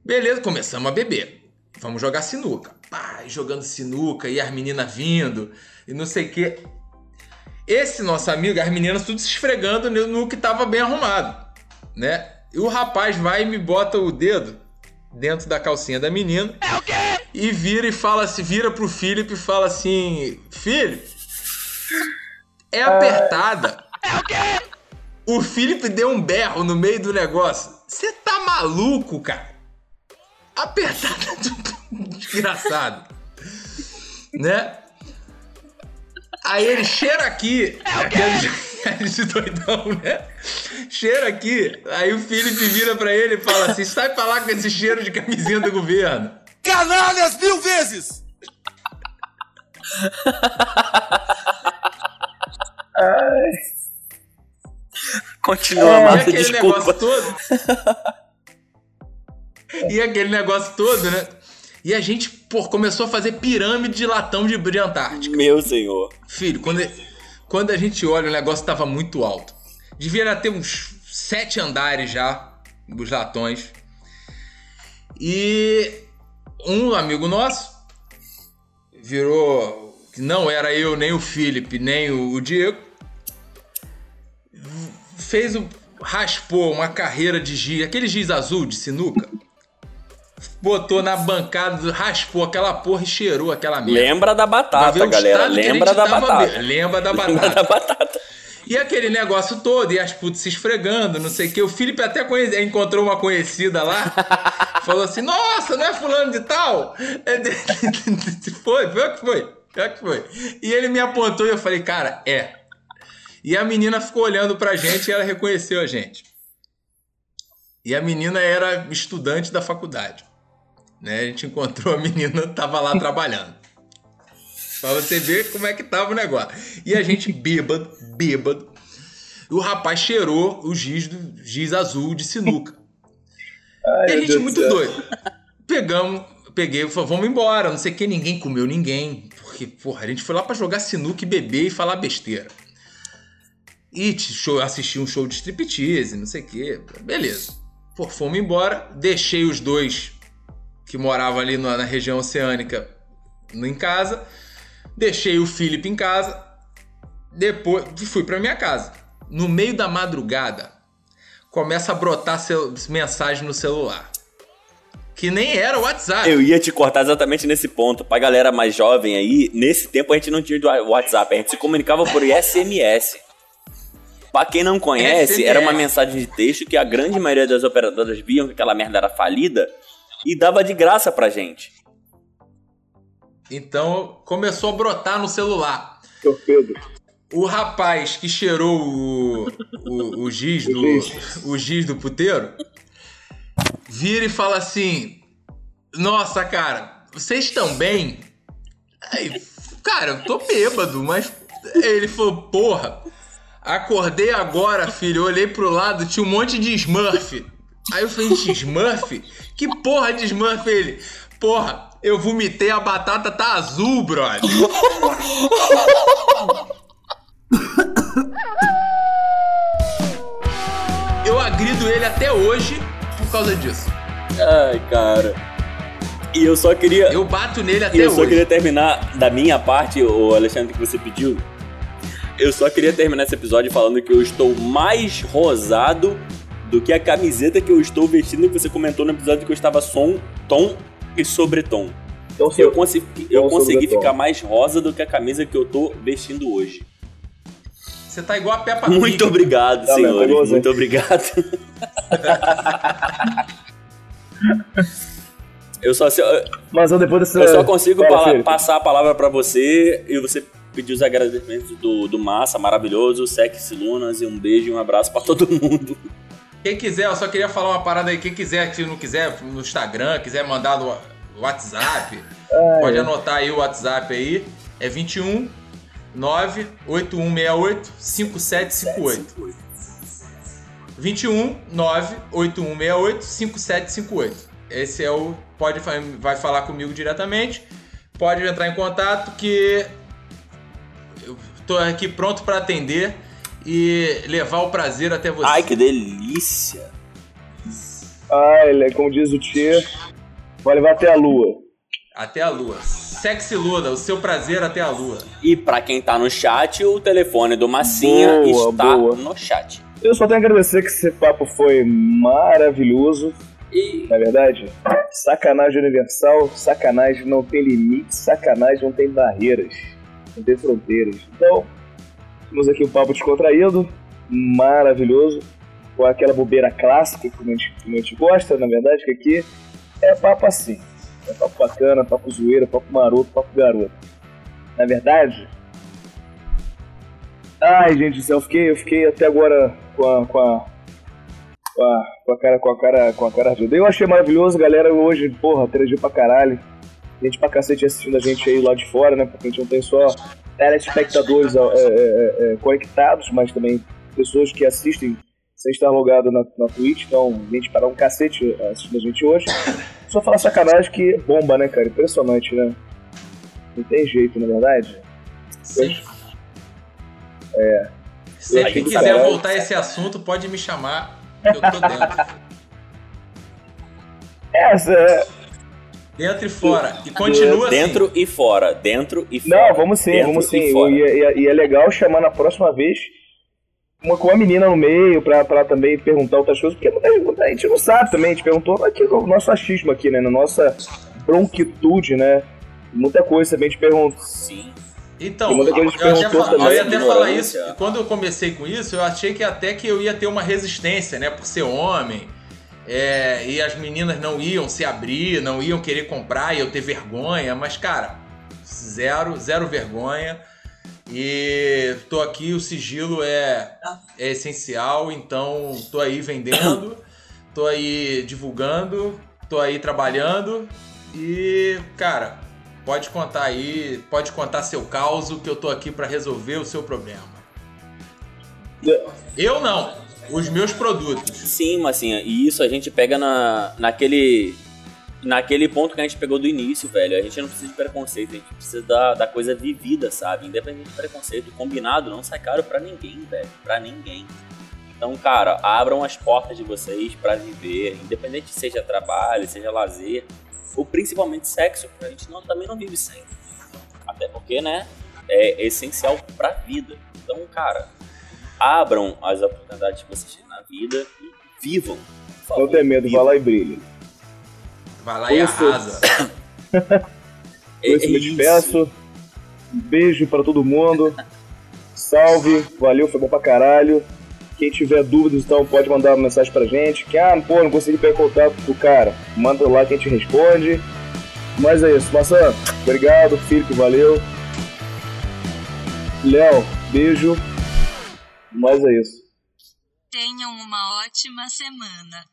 Beleza, começamos a beber. Vamos jogar sinuca. Pá, jogando sinuca e as meninas vindo e não sei o quê. Esse nosso amigo, as meninas tudo se esfregando no, no que tava bem arrumado, né? E o rapaz vai e me bota o dedo dentro da calcinha da menina. É o quê? E vira e fala assim, vira pro Felipe e fala assim: Filho, é apertada. É o quê? O Felipe deu um berro no meio do negócio. Você tá maluco, cara? Apertada, desgraçado. Né? Aí ele cheira aqui. Aquele, aquele doidão, né? Cheira aqui. Aí o Felipe vira pra ele e fala assim: sai pra lá com esse cheiro de camisinha do governo. Canalhas mil vezes! Continua, e Márcio, aquele desculpa. negócio todo. e aquele negócio todo, né? E a gente, pô, começou a fazer pirâmide de latão de, de Antártica. Meu senhor. Filho, quando, quando a gente olha, o negócio tava muito alto. Devia ter uns sete andares já, os latões. E um amigo nosso virou. que Não era eu, nem o Felipe, nem o, Diego. Fez o. raspou uma carreira de giz, aquele giz azul de sinuca. botou na bancada, raspou aquela porra e cheirou aquela merda. Lembra da batata, galera. Lembra da batata. Lembra da batata. Lembra da batata. E aquele negócio todo, e as putas se esfregando, não sei o que. O Felipe até conhe- encontrou uma conhecida lá, falou assim: Nossa, não é fulano de tal? É foi, foi o que foi. O que foi. E ele me apontou e eu falei: Cara, é. E a menina ficou olhando pra gente e ela reconheceu a gente. E a menina era estudante da faculdade. Né? A gente encontrou a menina, tava lá trabalhando. Pra você ver como é que tava o negócio. E a gente bêbado, bêbado. E o rapaz cheirou o giz, do, giz azul de sinuca. e a gente Deus muito céu. doido. Pegamos, peguei e falei, vamos embora. Não sei o que, ninguém comeu ninguém. Porque, porra, a gente foi lá pra jogar sinuca e beber e falar besteira. E show, assistir um show de striptease, não sei o que. Beleza. Pô, fomos embora. Deixei os dois que moravam ali na, na região oceânica em casa. Deixei o Felipe em casa. Depois fui pra minha casa. No meio da madrugada, começa a brotar mensagem no celular. Que nem era o WhatsApp. Eu ia te cortar exatamente nesse ponto. Pra galera mais jovem aí, nesse tempo a gente não tinha o WhatsApp, a gente se comunicava por SMS. Pra quem não conhece, SMS. era uma mensagem de texto que a grande maioria das operadoras viam que aquela merda era falida e dava de graça pra gente. Então começou a brotar no celular. Torpedo. O rapaz que cheirou o, o, o giz do o giz do puteiro vira e fala assim: Nossa, cara, vocês estão bem? Aí, cara, eu tô bêbado, mas ele falou: Porra, acordei agora, filho. Eu olhei pro lado, tinha um monte de Smurf. Aí eu falei: Smurf? Que porra de Smurf ele? Porra, eu vomitei, a batata tá azul, brother. Eu agrido ele até hoje por causa disso. Ai, cara. E eu só queria. Eu bato nele até E eu só hoje. queria terminar da minha parte, o Alexandre, que você pediu. Eu só queria terminar esse episódio falando que eu estou mais rosado do que a camiseta que eu estou vestindo que você comentou no episódio que eu estava som, tom e sobretom. Então, Eu consegui, eu Tom, consegui ficar mais rosa do que a camisa que eu tô vestindo hoje. Você tá igual a Peppa Muito Pig. obrigado, Tá, senhores. mas foi Muito obrigado. eu só, eu, Mas eu depois dessa. eu só consigo Felipe. passar a palavra pra você e você pedir os agradecimentos do, do Massa, maravilhoso, Sexy Lunas e um beijo e um abraço pra todo mundo. Quem quiser, eu só queria falar uma parada aí. Quem quiser, se não quiser, no Instagram, quiser mandar no WhatsApp, pode anotar aí o WhatsApp aí. É 21 98168 5758. 21 98168 5758. Esse é o. Pode vai falar comigo diretamente. Pode entrar em contato que eu tô aqui pronto para atender e levar o prazer até você. Ai, que delícia! Ah, ele é como diz o Tio, vai levar até a lua. Até a lua. Sexy Luda, o seu prazer até a lua. E pra quem tá no chat, o telefone do Massinha Boa, está boa. no chat. Eu só tenho a agradecer que esse papo foi maravilhoso. E Na verdade, sacanagem universal, sacanagem não tem limite, sacanagem não tem barreiras, não tem fronteiras. Então, temos aqui um papo descontraído, maravilhoso, com aquela bobeira clássica que a gente, que a gente gosta, na verdade, que aqui é papo assim. É papo bacana, papo zoeira, papo maroto, papo garoto. Na verdade. Ai, gente eu fiquei, eu fiquei até agora com a, com a, com a, com a cara, com a cara, com a cara ardida. Eu achei maravilhoso, galera, hoje, porra, interagiu pra caralho. Gente pra cacete assistindo a gente aí lá de fora, né? Porque a gente não tem só telespectadores é, é, é, é, conectados, mas também pessoas que assistem sem estar logado na, na Twitch. Então, gente para um cacete assistindo a gente hoje. Só falar sacanagem que bomba, né, cara? Impressionante, né? Não tem jeito, na verdade. Sim. É. Se Eu quem do quiser caralho. voltar a esse assunto, pode me chamar, que eu tô dentro. Essa. Dentro e fora. E continua assim. dentro e fora, dentro e fora. Não, vamos sim, dentro vamos e sim. E, e- e é legal chamar na próxima vez uma, com uma menina no meio pra, pra também perguntar outras coisas, porque muita, muita gente não sabe também, a gente perguntou aqui no nosso achismo aqui, né? Na nossa bronquitude, né? Muita coisa também a gente pergunta. Sim. Então, eu, eu, perguntou eu ia até falar isso. Quando eu comecei com isso, eu achei que até que eu ia ter uma resistência, né? Por ser homem. É, e as meninas não iam se abrir, não iam querer comprar e eu ter vergonha. Mas, cara, zero, zero vergonha. E tô aqui, o sigilo é, é essencial, então tô aí vendendo, tô aí divulgando, tô aí trabalhando e, cara, pode contar aí, pode contar seu caos que eu tô aqui pra resolver o seu problema. Eu não, os meus produtos. Sim, mas assim, e isso a gente pega na, naquele. Naquele ponto que a gente pegou do início, velho. A gente não precisa de preconceito, a gente precisa da, da coisa vivida, sabe? Independente de preconceito, combinado não sai caro pra ninguém, velho. Pra ninguém. Então, cara, abram as portas de vocês pra viver, independente seja trabalho, seja lazer, ou principalmente sexo, porque a gente não, também não vive sem. Até porque, né, é essencial pra vida. Então, cara, abram as oportunidades que vocês têm na vida e vivam. favor, Não tem medo, vivam. vai lá e brilha. Vai lá e Isso. arrasa. Com isso me despeço. Um beijo pra todo mundo. Salve, valeu, foi bom pra caralho. Quem tiver dúvidas, então, pode mandar uma mensagem pra gente. Que, ah, pô, não consegui pegar contato com o cara. Manda lá que a gente responde. Mas é isso, Maçã, obrigado, Felipe, valeu. Léo, beijo. Mas é isso. Tenham uma ótima semana.